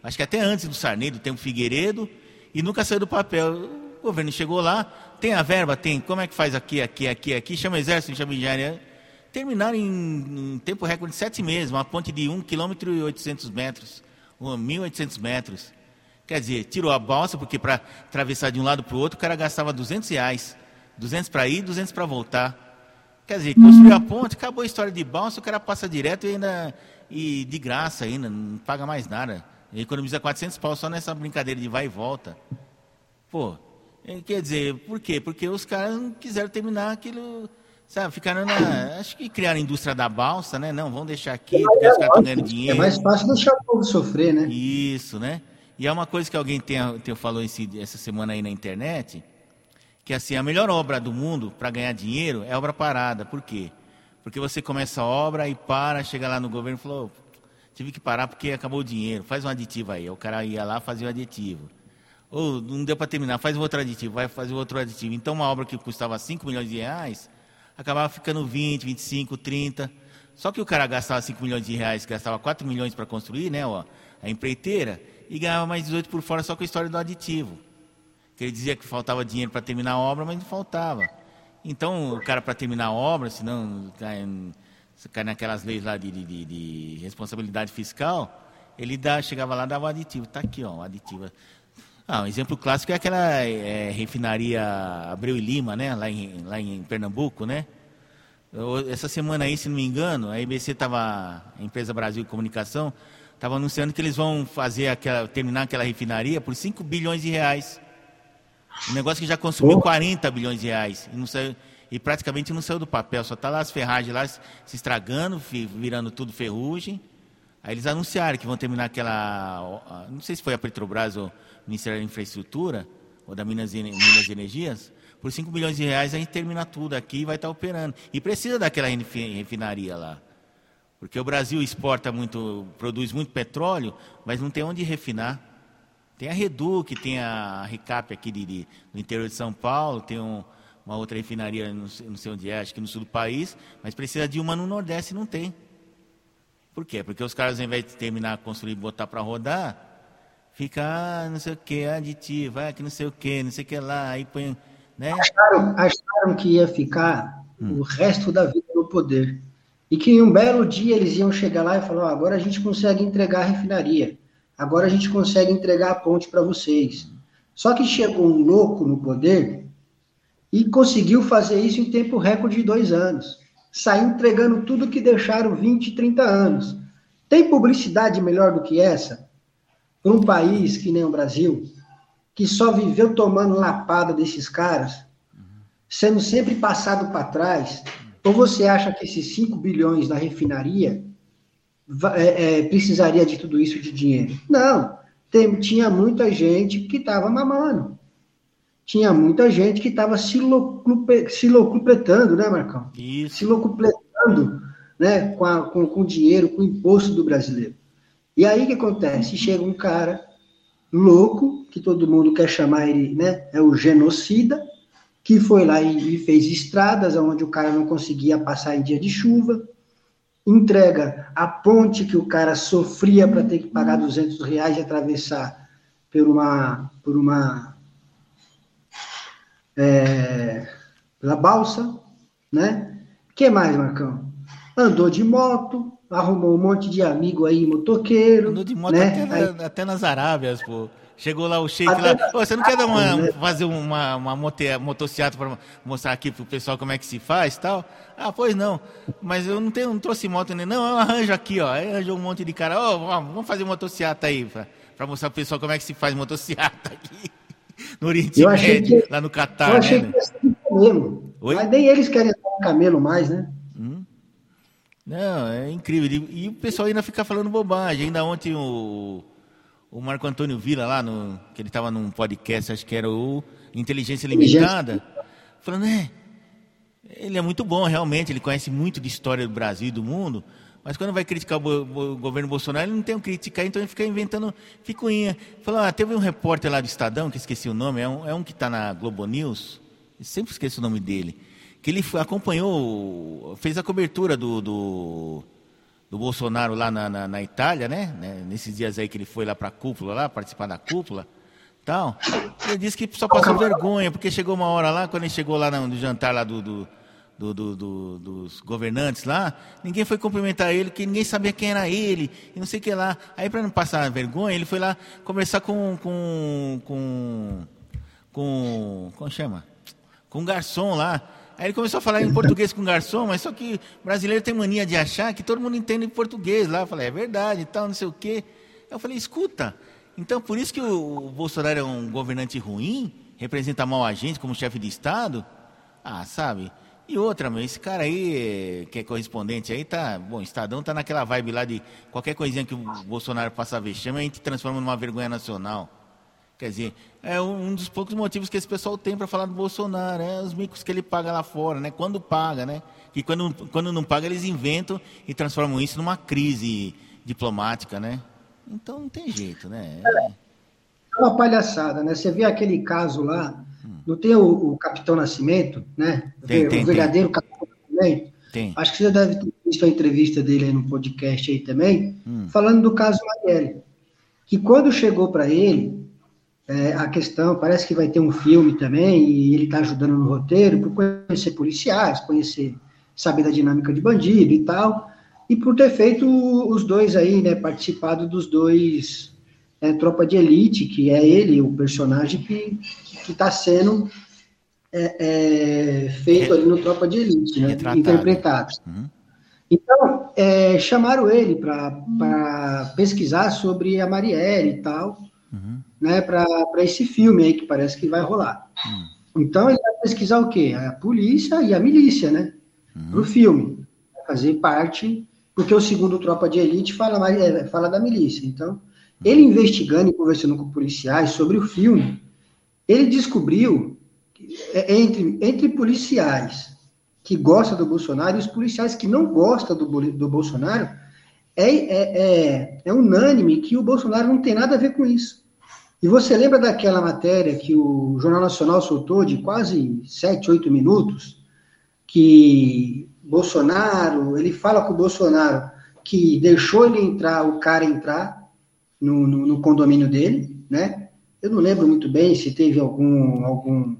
acho que até antes do Sarney, do tempo Figueiredo, e nunca saiu do papel. O governo chegou lá, tem a verba? Tem. Como é que faz aqui, aqui, aqui, aqui? Chama exército, chama engenharia. Terminaram em, em tempo recorde de sete meses, uma ponte de 1 km e 800 metros, 1.800 metros. Quer dizer, tirou a balsa, porque para atravessar de um lado para o outro, o cara gastava 200 reais. 200 para ir, 200 para voltar. Quer dizer, construiu a ponte, acabou a história de balsa, o cara passa direto e ainda e de graça ainda, não paga mais nada. Economiza 400 pau só nessa brincadeira de vai e volta. Pô, quer dizer, por quê? Porque os caras não quiseram terminar aquilo, sabe, ficaram na, acho que criaram a indústria da balsa, né? Não, vamos deixar aqui, porque os caras estão ganhando dinheiro. É mais fácil deixar o povo sofrer, né? Isso, né? E é uma coisa que alguém tem, tem falou esse, essa semana aí na internet, que assim, a melhor obra do mundo para ganhar dinheiro é obra parada. Por quê? Porque você começa a obra e para, chega lá no governo e falou, tive que parar porque acabou o dinheiro, faz um aditivo aí. O cara ia lá fazer o aditivo. Ou não deu para terminar, faz outro aditivo, vai fazer outro aditivo. Então uma obra que custava 5 milhões de reais, acabava ficando 20, 25, 30. Só que o cara gastava 5 milhões de reais, gastava 4 milhões para construir, né, ó, a empreiteira, e ganhava mais 18 por fora só com a história do aditivo que ele dizia que faltava dinheiro para terminar a obra, mas não faltava. Então, o cara, para terminar a obra, senão cai, cai naquelas leis lá de, de, de, responsabilidade fiscal, ele dá, chegava lá e dava o aditivo. Está aqui, ó, o aditivo. Ah, um exemplo clássico é aquela é, refinaria Abreu e Lima, né, lá em, lá em Pernambuco, né? Essa semana aí, se não me engano, a IBC estava, a Empresa Brasil de Comunicação, estava anunciando que eles vão fazer aquela, terminar aquela refinaria por 5 bilhões de reais. Um negócio que já consumiu oh. 40 bilhões de reais e, não saiu, e praticamente não saiu do papel, só está lá as ferragens lá se estragando, virando tudo ferrugem. Aí eles anunciaram que vão terminar aquela. Não sei se foi a Petrobras ou Ministério da Infraestrutura, ou da Minas, Minas Energias, por 5 bilhões de reais a gente termina tudo aqui e vai estar tá operando. E precisa daquela refinaria lá. Porque o Brasil exporta muito, produz muito petróleo, mas não tem onde refinar. Tem a Reduc, tem a Recap aqui de, de, do interior de São Paulo, tem um, uma outra refinaria, não sei, não sei onde é, acho que no sul do país, mas precisa de uma no Nordeste e não tem. Por quê? Porque os caras, ao invés de terminar, construir e botar para rodar, fica, ah, não sei o que, aditivo, ah, que não sei o que, não sei o que lá, aí põe. Né? Acharam, acharam que ia ficar hum. o resto da vida no poder. E que em um belo dia eles iam chegar lá e falar: oh, agora a gente consegue entregar a refinaria. Agora a gente consegue entregar a ponte para vocês. Só que chegou um louco no poder e conseguiu fazer isso em tempo recorde de dois anos. Saiu entregando tudo que deixaram 20, 30 anos. Tem publicidade melhor do que essa? Para um país que nem o Brasil, que só viveu tomando lapada desses caras, sendo sempre passado para trás, ou você acha que esses 5 bilhões da refinaria é, é, precisaria de tudo isso de dinheiro. Não. Tem, tinha muita gente que estava mamando. Tinha muita gente que estava se, locupletando, se locupletando, né, Marcão? Isso. Se locupletando né, com, a, com, com o dinheiro, com o imposto do brasileiro. E aí o que acontece? Chega um cara louco, que todo mundo quer chamar ele, né? É o genocida, que foi lá e, fez estradas onde o cara não conseguia passar em dia de chuva, entrega a ponte que o cara sofria para ter que pagar 200 reais e atravessar por uma, por uma é, pela balsa, né? que mais, Marcão? andou de moto, arrumou um monte de amigo aí, motoqueiro. Andou de moto né? até, Aí- até nas Arábias, pô. Chegou lá o Sheik Até lá. Ô, você não quer dar uma, né? fazer uma, uma motocicleta para mostrar aqui pro pessoal como é que se faz e tal? Ah, pois não. Mas eu não, tenho, não trouxe moto nem. Não, eu arranjo aqui, ó. Aí arranjou um monte de cara. Ô, vamos vamos fazer motocicleta aí, pra, pra mostrar pro pessoal como é que se faz motocicleta aqui. No Oriente Eu Médio, que- lá no Eu Catar, achei né? que ia ser de camelo. Oi? Mas nem eles querem de camelo mais, né? Não, é incrível. E, o pessoal ainda fica falando bobagem. Ainda ontem o, o Marco Antônio Vila, lá no. que ele estava num podcast, acho que era o Inteligência Limitada, falando, é. Ele é muito bom, realmente, ele conhece muito de história do Brasil e do mundo, mas quando vai criticar o, bo- bo- governo Bolsonaro, ele não tem o que criticar, então ele fica inventando ficuinha. Falou, ah, teve um repórter lá do Estadão, que esqueci o nome, é um, é um que está na Globo News, eu sempre esqueço o nome dele, que ele acompanhou, fez a cobertura do, do, do Bolsonaro lá na, na, na Itália, né? né? Nesses dias aí que ele foi lá para a cúpula, lá, participar da cúpula tal. Ele disse que só passou vergonha, porque chegou uma hora lá, quando ele chegou lá no jantar lá do, do, do- do- do- dos governantes lá, ninguém foi cumprimentar ele, que ninguém sabia quem era ele, e não sei o que lá. Aí, para não passar vergonha, ele foi lá conversar com. com. com. com como chama? Com um garçom lá. Aí ele começou a falar em português com o garçom, mas só que brasileiro tem mania de achar que todo mundo entende português lá. Eu falei, é verdade e tal, não sei o quê. Eu falei, escuta, então por isso que o Bolsonaro é um governante ruim, representa mal a gente como chefe de Estado? Ah, sabe? E outra, meu, esse cara aí, eh, que é correspondente aí, tá. Bom, Estadão tá naquela vibe lá de qualquer coisinha que o Bolsonaro faça vexame, a gente transforma numa vergonha nacional. Quer dizer, é um dos poucos motivos que esse pessoal tem para falar do Bolsonaro, é os micos que ele paga lá fora, né? Quando paga, né? Que quando, quando não paga, eles inventam e transformam isso numa crise diplomática, né? Então não tem jeito, né? É- uma palhaçada, né? Você vê aquele caso lá, não tem o, o Capitão Nascimento, né? O Tem, tem, o verdadeiro Capitão Nascimento. tem. Acho que você já deve ter visto a entrevista dele aí no podcast aí também, Hum. falando do caso Marielle. Que quando chegou para ele, é, a questão, parece que vai ter um filme também, e ele está ajudando no roteiro, por conhecer policiais, conhecer, saber da dinâmica de bandido e tal, e por ter feito os dois aí, né, participado dos dois é, Tropa de Elite, que é ele, o personagem que está sendo é, é, feito ali no Tropa de Elite, né, Retratado. interpretado. Uhum. Então, é, chamaram ele para pesquisar sobre a Marielle e tal, Uhum. Né, para esse filme aí que parece que vai rolar. Então, ele vai pesquisar o quê? A polícia e a milícia, né? Para o filme. Vai fazer parte, porque o segundo Tropa de Elite fala, mais, é, fala da milícia. Então, ele investigando e conversando com policiais sobre o filme, ele descobriu, que, é, entre, entre policiais que gostam do Bolsonaro e os policiais que não gostam do, do Bolsonaro, é, é, é, é unânime que o Bolsonaro não tem nada a ver com isso. E você lembra daquela matéria que o Jornal Nacional soltou de quase 7, 8 minutos, que Bolsonaro, ele fala com o Bolsonaro que deixou ele entrar, o cara entrar no, no, no condomínio dele, né? Eu não lembro muito bem se teve algum, algum,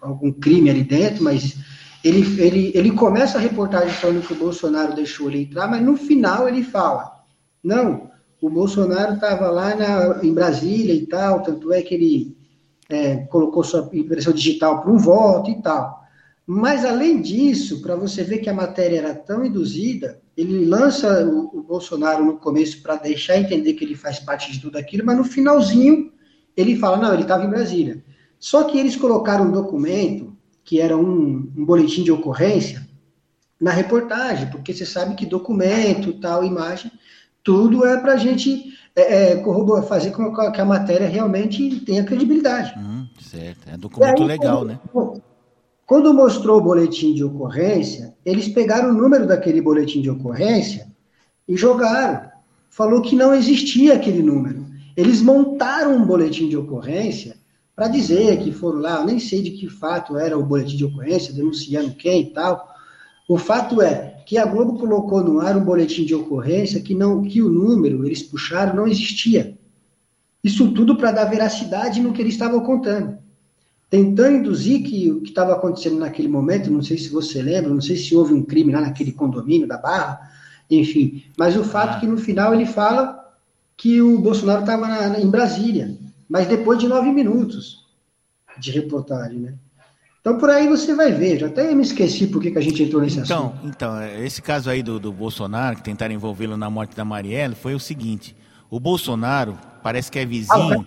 algum crime ali dentro, mas ele, ele, ele começa a reportagem falando que o Bolsonaro deixou ele entrar, mas no final ele fala, não, o Bolsonaro estava lá na, em Brasília e tal, tanto é que ele é, colocou sua impressão digital para um voto e tal. Mas, além disso, para você ver que a matéria era tão induzida, ele lança o, o Bolsonaro no começo para deixar entender que ele faz parte de tudo aquilo, mas no finalzinho ele fala, não, ele estava em Brasília. Só que eles colocaram um documento, que era um, um boletim de ocorrência, na reportagem, porque você sabe que documento, tal, imagem, tudo é para a gente é, é, corroborar, fazer com que a matéria realmente tenha credibilidade. Uhum, certo. É um documento aí, legal, quando- né? Quando mostrou o boletim de ocorrência, eles pegaram o número daquele boletim de ocorrência e jogaram. Falou que não existia aquele número. Eles montaram um boletim de ocorrência para dizer que foram lá, eu nem sei de que fato era o boletim de ocorrência, denunciando quem e tal. O fato é que a Globo colocou no ar um boletim de ocorrência que não, que o número eles puxaram não existia. Isso tudo para dar veracidade no que eles estavam contando. tentando induzir que o que estava acontecendo naquele momento, não sei se você lembra, não sei se houve um crime lá naquele condomínio da Barra, enfim, mas o fato é que no final ele fala que o Bolsonaro estava em Brasília, mas depois de nove minutos de reportagem, né? Então por aí você vai ver, já até me esqueci por que, a gente entrou nesse então, assunto. Então, esse caso aí do, do Bolsonaro, que tentaram envolvê-lo na morte da Marielle, foi o seguinte, o Bolsonaro parece que é vizinho...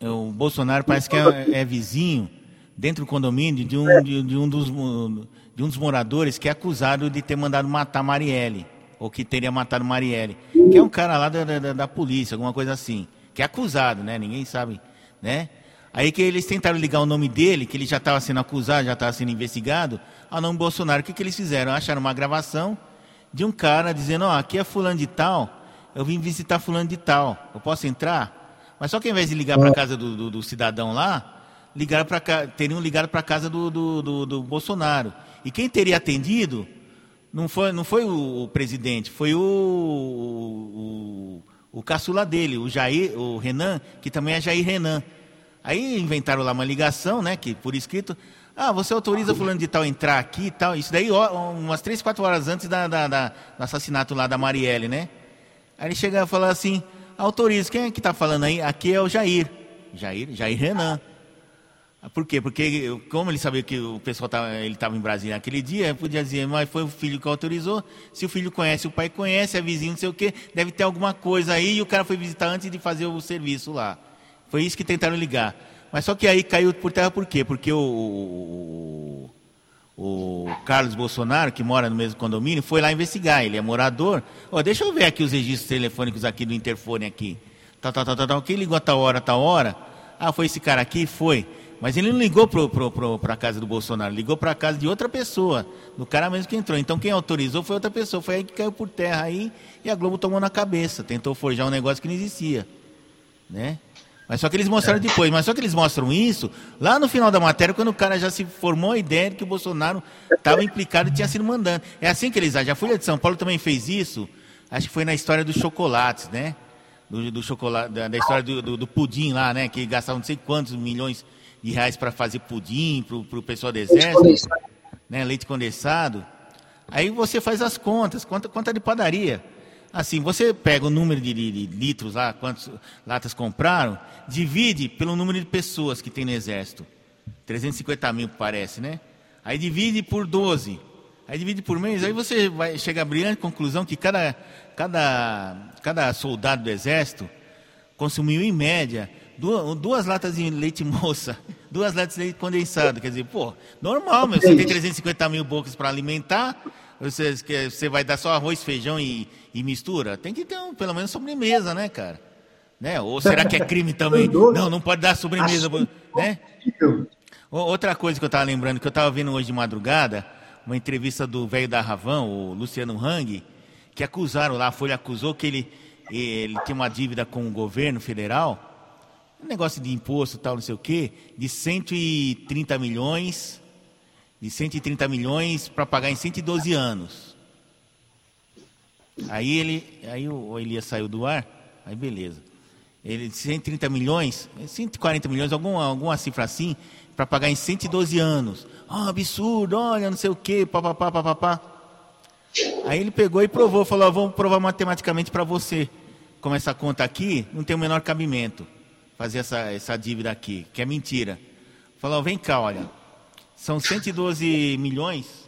Ah, o Bolsonaro parece que é, é vizinho dentro do condomínio de um, de, de, um dos, de um dos moradores que é acusado de ter mandado matar Marielle, ou que teria matado Marielle, que é um cara lá da, da, da polícia, alguma coisa assim, que é acusado, né? Ninguém sabe, né? Aí que eles tentaram ligar o nome dele, que ele já estava sendo acusado, já estava sendo investigado, ao nome Bolsonaro. O que, que eles fizeram? Acharam uma gravação de um cara dizendo, ó, oh, aqui é fulano de tal, eu vim visitar fulano de tal, eu posso entrar? Mas só que ao invés de ligar para a casa do, do, do, cidadão lá, ligaram para teriam ligado para a casa do, do, do, Bolsonaro. E quem teria atendido não foi, não foi o, o presidente, foi o, o, o caçula dele, o Jair, o Renan, que também é Jair Renan. Aí inventaram lá uma ligação, né, que por escrito, ah, você autoriza fulano de tal entrar aqui e tal. Isso daí ó, umas três, quatro horas antes da, da, da, do assassinato lá da Marielle, né? Aí ele chega e fala assim, autoriza, quem é que está falando aí? Aqui é o Jair. Jair, Jair Renan. Por quê? Porque como ele sabia que o pessoal tava, ele estava em Brasília naquele dia, podia dizer, mas foi o filho que autorizou. Se o filho conhece, o pai conhece, é vizinho, não sei o quê, deve ter alguma coisa aí e o cara foi visitar antes de fazer o serviço lá. Foi isso que tentaram ligar. Mas só que aí caiu por terra por quê? Porque o, o, o Carlos Bolsonaro, que mora no mesmo condomínio, foi lá investigar. Ele é morador. Oh, deixa eu ver aqui os registros telefônicos aqui do interfone aqui. Tá, tá, tá, tá, tá. Quem ligou a tal hora, tal hora? Ah, foi esse cara aqui? Foi. Mas ele não ligou para a casa do Bolsonaro, ligou para a casa de outra pessoa, do cara mesmo que entrou. Então quem autorizou foi outra pessoa. Foi aí que caiu por terra aí e a Globo tomou na cabeça, tentou forjar um negócio que não existia. Né? Mas só que eles mostraram depois. Mas só que eles mostram isso lá no final da matéria, quando o cara já se formou a ideia de que o Bolsonaro estava implicado e tinha sido mandando. É assim que eles agem. A Folha de São Paulo também fez isso. Acho que foi na história dos chocolates, né? Do, do chocolate, da, da história do, do, do, pudim lá, né? Que gastavam não sei quantos milhões de reais para fazer pudim para o pessoal do exército. Leite né? Leite condensado. Aí você faz as contas, conta, conta de padaria. Assim, você pega o número de, de, de litros lá, quantas latas compraram, divide pelo número de pessoas que tem no exército. 350 mil parece, né? Aí divide por 12. Aí divide por mês, aí você vai chegar à brilhante conclusão que cada, cada, cada soldado do exército consumiu em média duas, duas latas de leite moça, duas latas de leite condensado. Quer dizer, pô, normal, meu, você tem 350 mil bocas para alimentar, você, você vai dar só arroz, feijão e, e mistura? Tem que ter um, pelo menos sobremesa, né, cara? Né? Ou será que é crime também? Não, não pode dar sobremesa, né? Outra coisa que eu estava lembrando, que eu estava vendo hoje de madrugada, uma entrevista do velho da Ravan, o Luciano Hang, que acusaram lá, a Folha acusou que ele, ele tinha uma dívida com o governo federal, um negócio de imposto tal, não sei o quê, de 130 milhões de 130 milhões para pagar em 112 anos. Aí ele, aí o Elias saiu do ar, aí beleza. Ele 130 milhões, 140 milhões, alguma, alguma cifra assim, para pagar em 112 anos. Ah, oh, absurdo, olha, não sei o quê, papapá, papapá. Aí ele pegou e provou, falou, oh, vamos provar matematicamente para você. Como essa conta aqui não tem o menor cabimento, fazer essa, essa dívida aqui, que é mentira. Falou, vem cá, olha, são 112 milhões.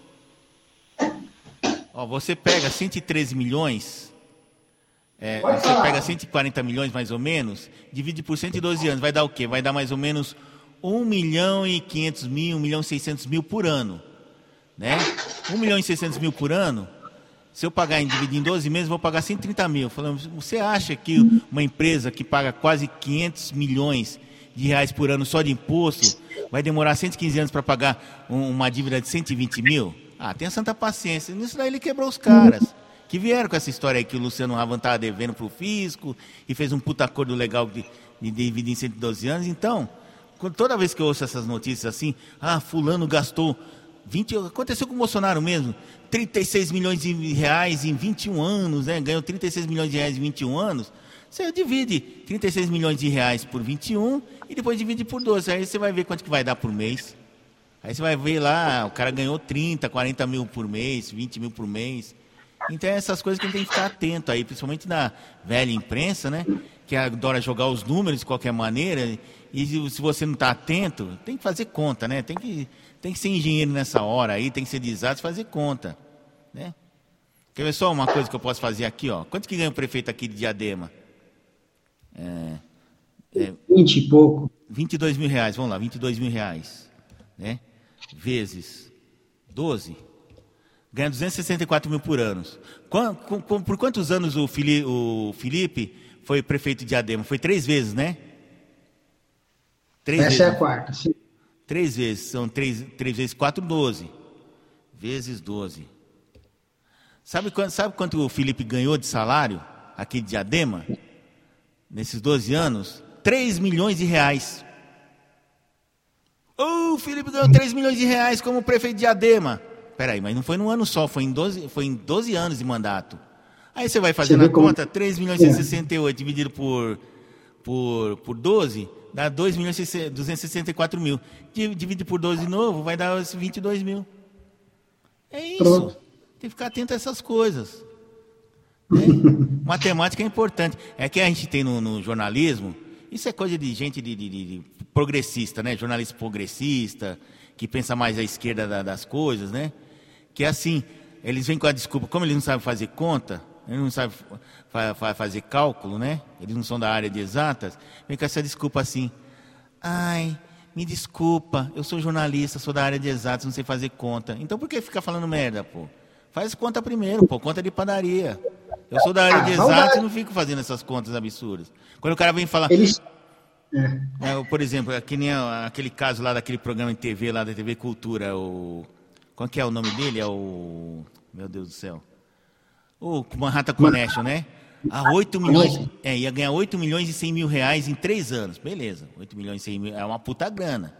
Ó, você pega 113 milhões, é, você pega 140 milhões mais ou menos, divide por 112 anos, vai dar o quê? Vai dar mais ou menos 1 milhão e 500 mil, 1 milhão e 600 mil por ano. Né? 1 milhão e 600 mil por ano, se eu pagar em dividir em 12 meses, vou pagar 130 mil. Falando, você acha que uma empresa que paga quase 500 milhões de reais por ano só de imposto, vai demorar 115 anos para pagar um, uma dívida de 120 mil? Ah, tenha santa paciência. Nisso daí ele quebrou os caras. Que vieram com essa história aí que o Luciano Ravan estava devendo para o fisco e fez um puta acordo legal de, de dividir em 112 anos. Então, toda vez que eu ouço essas notícias assim, ah, fulano gastou 20, aconteceu com o Bolsonaro mesmo, 36 milhões de reais em 21 anos, né? Ganhou 36 milhões de reais em 21 anos. Você divide 36 milhões de reais por 21 e depois divide por 12. Aí você vai ver quanto que vai dar por mês. Aí você vai ver lá, o cara ganhou 30, 40 mil por mês, 20 mil por mês. Então, é essas coisas que a gente tem que ficar atento aí, principalmente na velha imprensa, né? Que adora jogar os números de qualquer maneira. E se você não está atento, tem que fazer conta, né? Tem que, tem que ser engenheiro nessa hora aí, tem que ser desastre fazer conta, né? Quer ver só uma coisa que eu posso fazer aqui, ó? Quanto que ganha o prefeito aqui de Diadema? É, é, 20 e pouco. 22 mil reais, vamos lá, 22 mil reais, né? Vezes 12 ganha 264 mil por ano. Por quantos anos o Felipe foi prefeito de Diadema? Foi três vezes, né? Três Essa vezes. é a quarta, sim. Três vezes, são três, três vezes quatro, doze. Vezes doze. Sabe quanto, sabe quanto o Felipe ganhou de salário aqui de Diadema? Nesses 12 anos? 3 milhões de reais. Oh, o Felipe ganhou 3 milhões de reais como prefeito de Diadema. Peraí, mas não foi num ano só, foi em 12, foi em 12 anos de mandato. Aí você vai fazendo a conta, 3 milhões e 68 dividido por, por, por 12, dá 2 milhões e 264 mil. Divide por 12 de novo, vai dar 22 mil. É isso. Pronto. Tem que ficar atento a essas coisas. Né? Matemática é importante. É que a gente tem no, no jornalismo, isso é coisa de gente de, de, de, progressista, né? Jornalista progressista, que pensa mais à esquerda da, das coisas, né? que é assim, eles vêm com a desculpa, como eles não sabem fazer conta, eles não sabem fazer cálculo, né? Eles não são da área de exatas, vem com essa desculpa assim, ai, me desculpa, eu sou jornalista, sou da área de exatas, não sei fazer conta. Então por que ficar falando merda, pô? Faz conta primeiro, pô, conta de padaria. Eu sou da área de ah, exatas e não fico fazendo essas contas absurdas. Quando o cara vem falar. Eles... É, por exemplo, é que nem aquele caso lá daquele programa de TV, lá da TV Cultura, o qual que é o nome dele? É o. Meu Deus do céu. O Manhattan Connection, né? A 8 milhões. É, ia ganhar 8 milhões e 100 mil reais em 3 anos. Beleza. 8 milhões e 100 mil. É uma puta grana.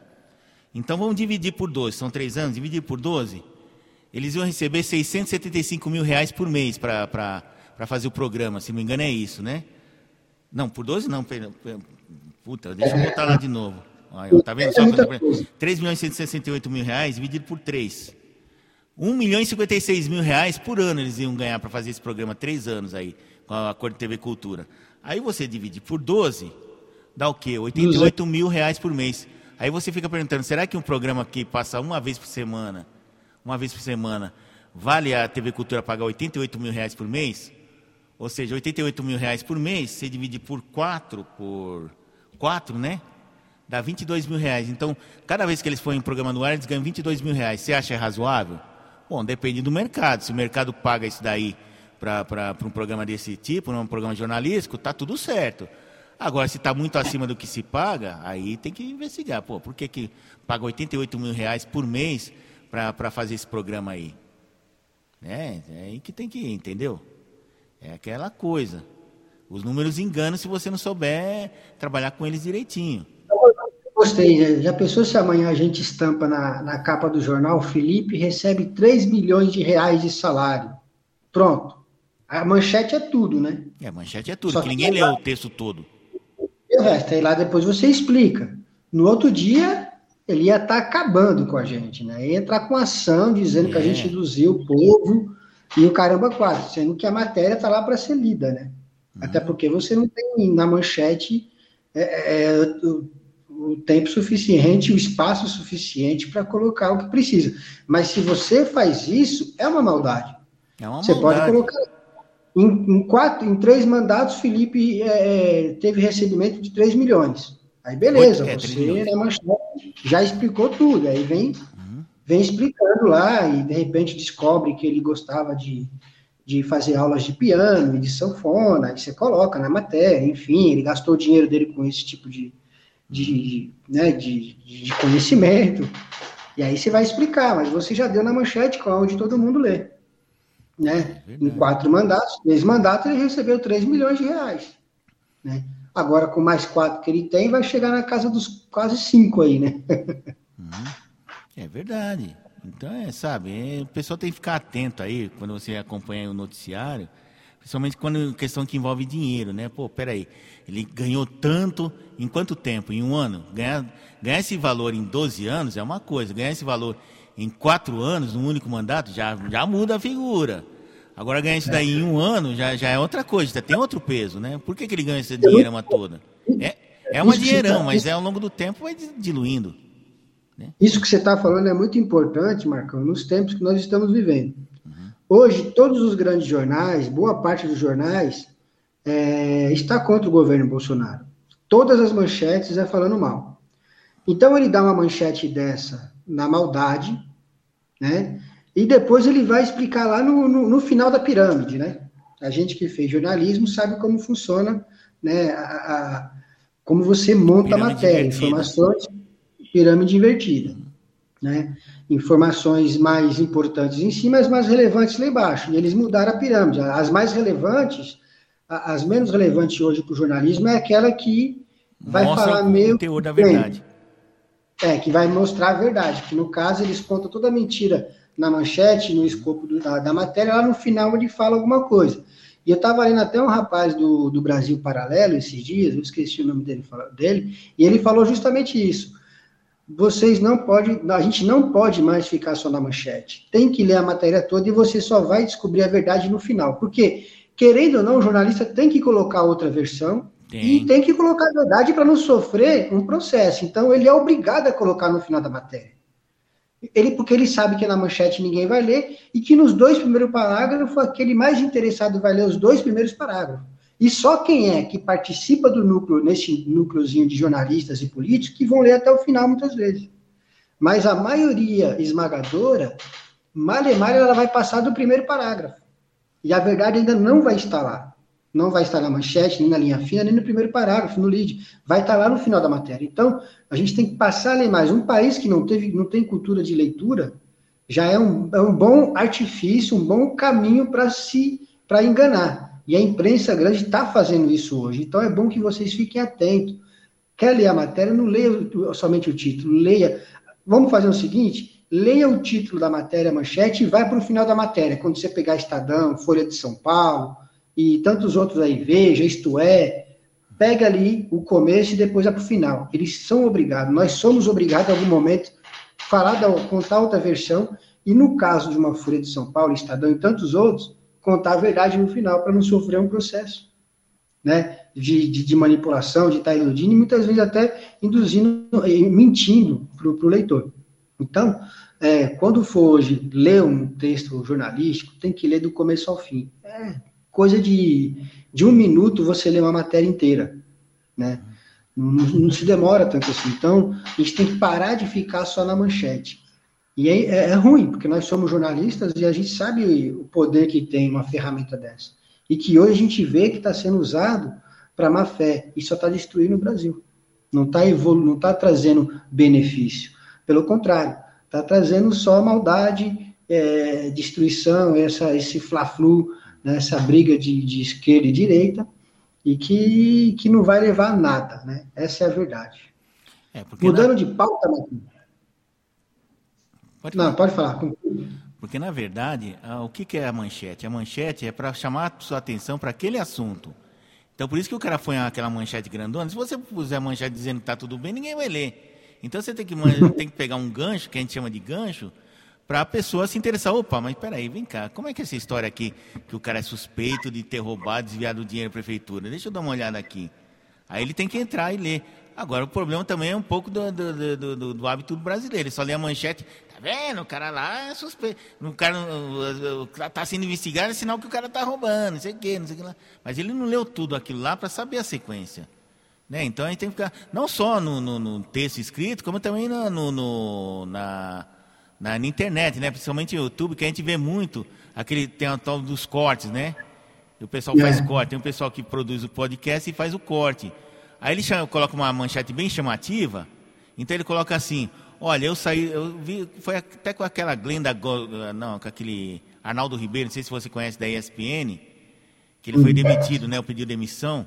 Então vamos dividir por 12. São 3 anos, dividir por 12. Eles iam receber 675 mil reais por mês para fazer o programa. Se não me engano, é isso, né? Não, por 12 não. Puta, deixa eu botar lá de novo. Olha, tá vendo? Só 3 milhões e 168 mil reais dividido por 3. 1 milhão e 56 mil reais por ano eles iam ganhar para fazer esse programa, três anos aí, com a Acordo de TV Cultura. Aí você divide por 12, dá o quê? 88 mil reais por mês. Aí você fica perguntando, será que um programa que passa uma vez por semana, uma vez por semana, vale a TV Cultura pagar 88 mil reais por mês? Ou seja, 88 mil reais por mês, você divide por 4, por 4, né? Dá 22 mil reais. Então, cada vez que eles forem em programa no ar, eles ganham 22 mil reais. Você acha razoável? Bom, depende do mercado. Se o mercado paga isso daí para um programa desse tipo, um programa jornalístico, está tudo certo. Agora, se está muito acima do que se paga, aí tem que investigar. Pô, por que, que paga 88 mil reais por mês para fazer esse programa aí? É, é aí que tem que ir, entendeu? É aquela coisa. Os números enganam se você não souber trabalhar com eles direitinho. Gostei. Já pensou se amanhã a gente estampa na, na capa do jornal, Felipe recebe 3 milhões de reais de salário. Pronto. A manchete é tudo, né? É, a manchete é tudo, Só que ninguém lê lá, o texto todo. E o resto, aí lá depois você explica. No outro dia, ele ia estar tá acabando com a gente, né? Ia entrar com ação dizendo é. que a gente induziu o povo e o caramba quase, sendo que a matéria está lá para ser lida, né? Uhum. Até porque você não tem na manchete é, é, o tempo suficiente, o espaço suficiente para colocar o que precisa. Mas se você faz isso, é uma maldade. É uma você maldade. pode colocar. Em, em, quatro, em três mandatos, Felipe é, é teve recebimento de 3 milhões. Aí beleza, é, você é manchete, já explicou tudo. Aí vem, uhum. vem explicando lá e de repente descobre que ele gostava de, de fazer aulas de piano e de sanfona, aí você coloca na matéria, enfim, ele gastou o dinheiro dele com esse tipo de, de, né, de, de conhecimento. E aí você vai explicar, mas você já deu na manchete, onde todo mundo lê. Né? É em quatro mandatos, três mandatos, ele recebeu 3 milhões de reais. Né? Agora, com mais quatro que ele tem, vai chegar na casa dos quase cinco aí, né? Uhum. É verdade. Então, é, sabe, é, o pessoal tem que ficar atento aí, quando você acompanha o noticiário, Principalmente quando questão que envolve dinheiro, né? Pô, peraí, ele ganhou tanto em quanto tempo? Em um ano? Ganhar, ganhar esse valor em 12 anos é uma coisa, ganhar esse valor em quatro anos, num único mandato, já, já muda a figura. Agora ganhar isso daí em um ano já, já é outra coisa, já tem outro peso, né? Por que, que ele ganha esse dinheiro toda? É, é uma dinheirão, mas é ao longo do tempo vai diluindo. Né? Isso que você está falando é muito importante, Marcão, nos tempos que nós estamos vivendo. Uhum. Hoje, todos os grandes jornais, boa parte dos jornais, é, está contra o governo Bolsonaro. Todas as manchetes é falando mal. Então ele dá uma manchete dessa na maldade, né? E depois ele vai explicar lá no, no, no, final da pirâmide, né? A gente que fez jornalismo sabe como funciona, né? A, a como você monta a matéria, invertida. informações, pirâmide invertida, né? Informações mais importantes em cima, as mais relevantes lá embaixo. E eles mudaram a pirâmide. As mais relevantes, as menos relevantes hoje para o jornalismo é aquela que vai Mostra falar meio. O conteúdo da verdade. É, que vai mostrar a verdade. Que no caso eles contam toda a mentira na manchete, no escopo do, da, da, matéria, lá no final ele fala alguma coisa. E eu estava lendo até um rapaz do, do Brasil Paralelo esses dias, eu esqueci o nome dele, dele, e ele falou justamente isso. Vocês não podem, a gente não pode mais ficar só na manchete. Tem que ler a matéria toda e você só vai descobrir a verdade no final. Porque, querendo ou não, o jornalista tem que colocar outra versão tem. e tem que colocar a verdade para não sofrer um processo. Então, ele é obrigado a colocar no final da matéria. Ele, porque ele sabe que na manchete ninguém vai ler e que nos dois primeiros parágrafos, aquele mais interessado vai ler os dois primeiros parágrafos. E só quem é que participa do núcleo, nesse núcleozinho de jornalistas e políticos, que vão ler até o final muitas vezes. Mas a maioria esmagadora, malemar, ela vai passar do primeiro parágrafo. E a verdade ainda não vai estar lá não vai estar na manchete, nem na linha fina, nem no primeiro parágrafo, no lead. Vai estar lá no final da matéria. Então, a gente tem que passar a ler mais. Um país que não, teve, não tem cultura de leitura já é um, é um bom artifício, um bom caminho para se para enganar. E a imprensa grande está fazendo isso hoje. Então, é bom que vocês fiquem atentos. Quer ler a matéria? Não leia somente o título, leia. Vamos fazer o seguinte: leia o título da matéria, a manchete, e vai para o final da matéria. Quando você pegar Estadão, Folha de São Paulo, e tantos outros aí, Veja, Isto É, pega ali o começo e depois vai para o final. Eles são obrigados, nós somos obrigados em algum momento falar contar outra versão e no caso de uma Folha de São Paulo, Estadão e tantos outros, contar a verdade no final para não sofrer um processo, né? De, de, de manipulação, de estar iludindo e muitas vezes até induzindo, mentindo para o leitor. Então, é, quando for hoje ler um texto jornalístico, tem que ler do começo ao fim. É, coisa de, de um minuto você lê uma matéria inteira, né? Não, não, se demora tanto assim. Então, a gente tem que parar de ficar só na manchete. E é, é, ruim, porque nós somos jornalistas e a gente sabe o poder que tem uma ferramenta dessa. E que hoje a gente vê que está sendo usado para má fé e só está destruindo o Brasil. Não está não tá trazendo benefício. Pelo contrário, está trazendo só maldade, é, destruição, essa, esse fla-flu nessa briga de, de esquerda e direita e que, que não vai levar a nada, né? Essa é a verdade. É, Mudando na... de pauta, Pode não, pode falar. Porque, na verdade, o que é a manchete? A manchete é para chamar a sua atenção para aquele assunto. Então, por isso que o cara põe aquela manchete grandona. Se você puser a manchete dizendo que está tudo bem, ninguém vai ler. Então, você tem que, tem que pegar um gancho, que a gente chama de gancho, para a pessoa se interessar. Opa, mas peraí, vem cá, como é que é essa história aqui que o cara é suspeito de ter roubado, desviado o dinheiro da prefeitura? Deixa eu dar uma olhada aqui. Aí ele tem que entrar e ler. Agora, o problema também é um pouco do, do, do, do, do hábito brasileiro. Ele só lê a manchete, vendo? O cara lá é suspeito. O cara está sendo investigado, é sinal que o cara está roubando, não sei o quê, não sei o que lá. Mas ele não leu tudo aquilo lá para saber a sequência. Né? Então a gente tem que ficar, não só no, no, no texto escrito, como também no, no na na, na, internet, né? Principalmente no YouTube, que a gente vê muito aquele tem o tal dos cortes, né? E o pessoal faz é. corte, tem um pessoal que produz o podcast e faz o corte. Aí ele chama, coloca uma manchete bem chamativa, então ele coloca assim: olha, eu saí, eu vi, foi até com aquela Glenda, não, com aquele Arnaldo Ribeiro, não sei se você conhece da ESPN, que ele foi demitido, né? O pedido de demissão.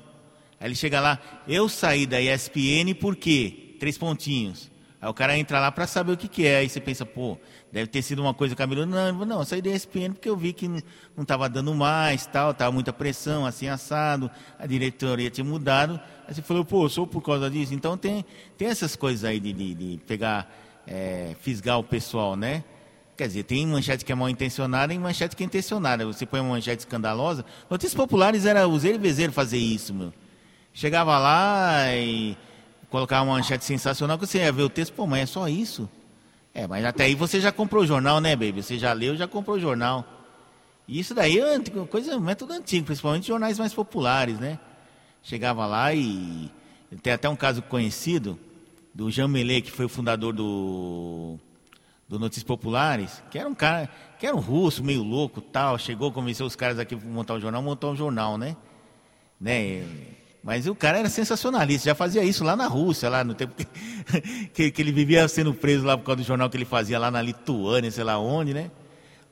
Aí ele chega lá, eu saí da ESPN por quê? Três pontinhos Aí o cara entra lá para saber o que, que é. Aí você pensa, pô, deve ter sido uma coisa cabeluda. Não, não, saí da ESPN porque eu vi que não estava dando mais, tal, tava muita pressão, assim, assado, a diretoria tinha mudado. Aí você falou, pô, sou por causa disso. Então tem, tem essas coisas aí de, de, de pegar, é, fisgar o pessoal, né? Quer dizer, tem manchete que é mal intencionada e manchete que é intencionada. Você põe uma manchete escandalosa. Notícias populares era o Zé Vezeiro fazer isso, meu. Chegava lá e colocar uma manchete sensacional, que você ia ver o texto, pô, mas é só isso? É, mas até aí você já comprou o jornal, né, baby? Você já leu, já comprou o jornal. E isso daí é coisa, método antigo, principalmente jornais mais populares, né? Chegava lá e tem até um caso conhecido do Jean Mellet, que foi o fundador do, do Notícias Populares, que era um cara, que era um russo, meio louco, tal, chegou, convenceu os caras aqui para montar um jornal, montar um jornal, né? né? Mas o cara era sensacionalista, já fazia isso lá na Rússia, lá no tempo que, que, ele vivia sendo preso lá por causa do jornal que ele fazia lá na Lituânia, sei lá onde, né?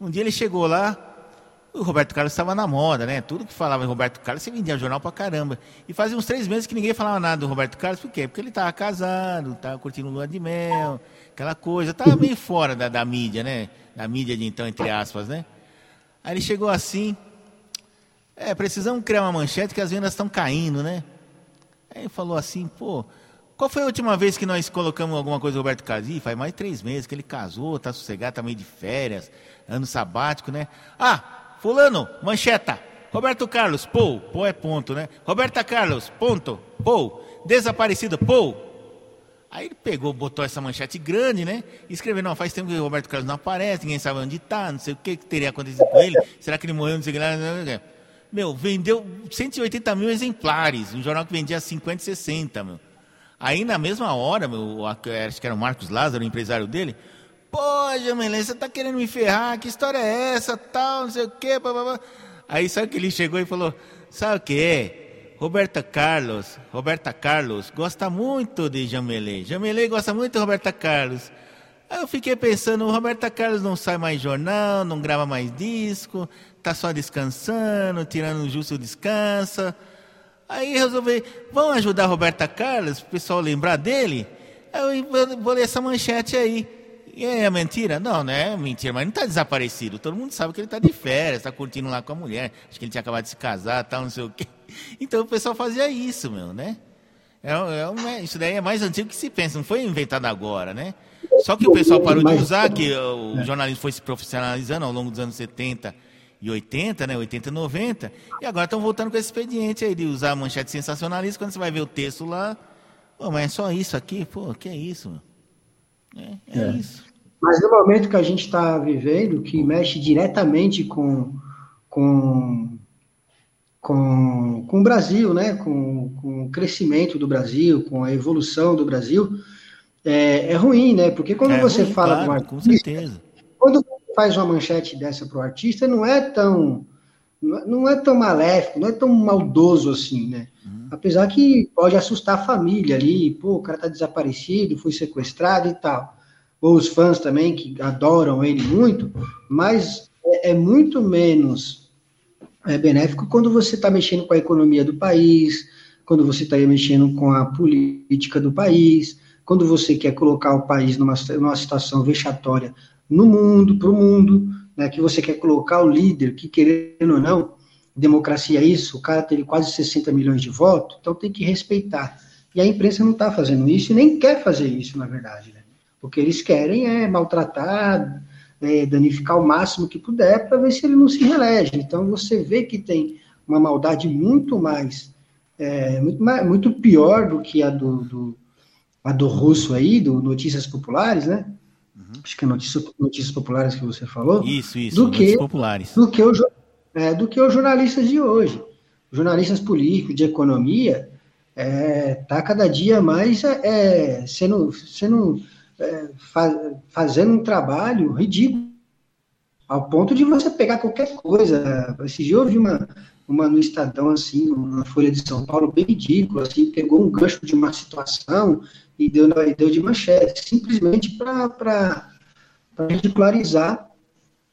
Um dia ele chegou lá, o Roberto Carlos estava na moda, né? Tudo que falava em Roberto Carlos, você vendia jornal pra caramba. E fazia uns três meses que ninguém falava nada do Roberto Carlos, por quê? Porque ele estava casado, estava curtindo lua de mel, aquela coisa, estava meio fora da, da mídia, né? Da mídia de então, entre aspas, né? Aí ele chegou assim, é, precisamos criar uma manchete que as vendas estão caindo, né? Aí ele falou assim, pô, qual foi a última vez que nós colocamos alguma coisa do Roberto Carlos? Faz mais de três meses que ele casou, tá sossegado, tá meio de férias, ano sabático, né? Ah, fulano, mancheta, Roberto Carlos, pô, pô é ponto, né? Roberta Carlos, ponto, pô, desaparecido, pô. Aí ele pegou, botou essa manchete grande, né? E escreveu, não, faz tempo que o Roberto Carlos não aparece, ninguém sabe onde está, não sei o que, que teria acontecido com ele, será que ele morreu, não sei o que lá, não sei o que. Meu, vendeu 180 mil exemplares, um jornal que vendia 50, 60, meu. Aí na mesma hora, meu, acho que era o Marcos Lázaro, o empresário dele, pô, Jamelê, você tá querendo me ferrar, que história é essa, tal, não sei o quê, blá. Aí sabe que ele chegou e falou, sabe o que é? Roberta Carlos, Roberta Carlos gosta muito de Jamelê. Jamelê gosta muito de Roberta Carlos. Aí eu fiquei pensando, Roberta Carlos não sai mais jornal, não grava mais disco, tá só descansando, tirando o justo descansa. Aí resolvi, vamos ajudar a Roberta Carlos, o pessoal lembrar dele? Eu vou ler essa manchete aí. E é mentira? Não, não é mentira, mas não está desaparecido. Todo mundo sabe que ele está de férias, está curtindo lá com a mulher. Acho que ele tinha acabado de se casar, tal, não sei o quê. Então o pessoal fazia isso, meu, né? É, é uma, isso daí é mais antigo que se pensa, não foi inventado agora, né? Só que o pessoal parou de usar, que o jornalismo foi se profissionalizando ao longo dos anos 70 e 80, né? 80 e 90. E agora estão voltando com esse expediente aí de usar a manchete sensacionalista. Quando você vai ver o texto lá, pô, mas é só isso aqui? Pô, que é isso? É, é, é. isso. Mas no momento que a gente está vivendo, que mexe diretamente com, com, com, com o Brasil, né? Com, com o crescimento do Brasil, com a evolução do Brasil, é, é ruim, né? Porque quando é você ruim, fala claro, com artista, com certeza. Faz uma manchete dessa para o artista, não é tão não é tão maléfico, não é tão maldoso assim, né? Uhum. Apesar que pode assustar a família ali, pô, o cara tá desaparecido, foi sequestrado e tal. Ou os fãs também, que adoram ele muito, mas é, é muito menos é, benéfico quando você está mexendo com a economia do país, quando você está mexendo com a política do país, quando você quer colocar o país numa, numa situação vexatória no mundo, para o mundo, né, que você quer colocar o líder, que querendo ou não, democracia é isso, o cara teve quase 60 milhões de votos, então tem que respeitar. E a imprensa não está fazendo isso e nem quer fazer isso, na verdade. Né? O que eles querem é maltratar, é, danificar o máximo que puder para ver se ele não se reelege. Então você vê que tem uma maldade muito mais, é, muito, mais muito pior do que a do, do, a do russo aí, do Notícias Populares, né? Uhum. acho que é notícias, notícias populares que você falou. Isso, isso, do que, populares. Do que, o, é, do que os jornalistas de hoje. Jornalistas políticos, de economia, é, tá cada dia mais é, sendo, sendo é, faz, fazendo um trabalho ridículo, ao ponto de você pegar qualquer coisa. Esse dia eu vi uma, uma no Estadão, assim, uma Folha de São Paulo, bem ridícula, assim, pegou um gancho de uma situação e deu, deu de manchete, simplesmente para ridicularizar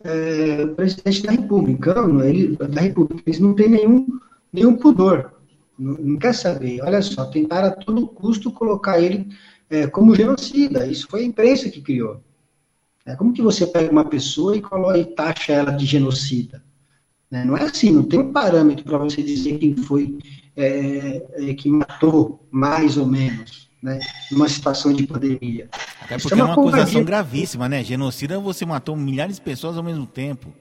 é, o presidente da República. Ele, da República. Eles não têm nenhum, nenhum pudor, não, não, quer saber. Olha só, tentaram a todo custo colocar ele é, como genocida. Isso foi a imprensa que criou. É, como que você pega uma pessoa e coloca e taxa ela de genocida? É, não é assim, não tem um parâmetro para você dizer quem foi é, é, que matou mais ou menos, né, numa situação de pandemia. Até porque é uma, é uma acusação gravíssima, né? Genocida você matou milhares de pessoas ao mesmo tempo.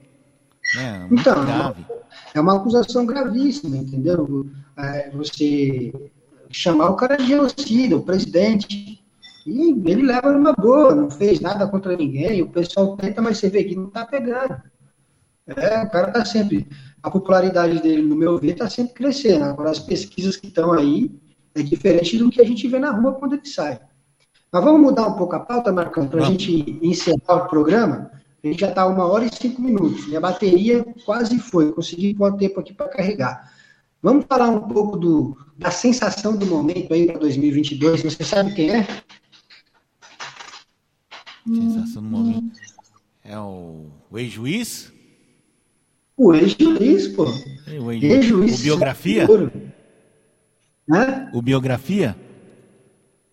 Né? Muito então, grave. é uma acusação gravíssima, entendeu? É, você chamar o cara de genocida, o presidente, e ele leva numa boa, não fez nada contra ninguém, o pessoal tenta, mas você vê que não está pegando. É, o cara está sempre. A popularidade dele, no meu ver, está sempre crescendo. Agora, as pesquisas que estão aí é diferente do que a gente vê na rua quando ele sai. Mas vamos mudar um pouco a pauta, Marcão, para a gente encerrar o programa. A gente já está uma hora e cinco minutos. Minha bateria quase foi. Consegui pôr tempo aqui para carregar. Vamos falar um pouco do, da sensação do momento aí para 2022. Você sabe quem é? Sensação do momento. É o, o ex-juiz? O ex-juiz, pô. O ex-juiz. O biografia? Hã? O biografia?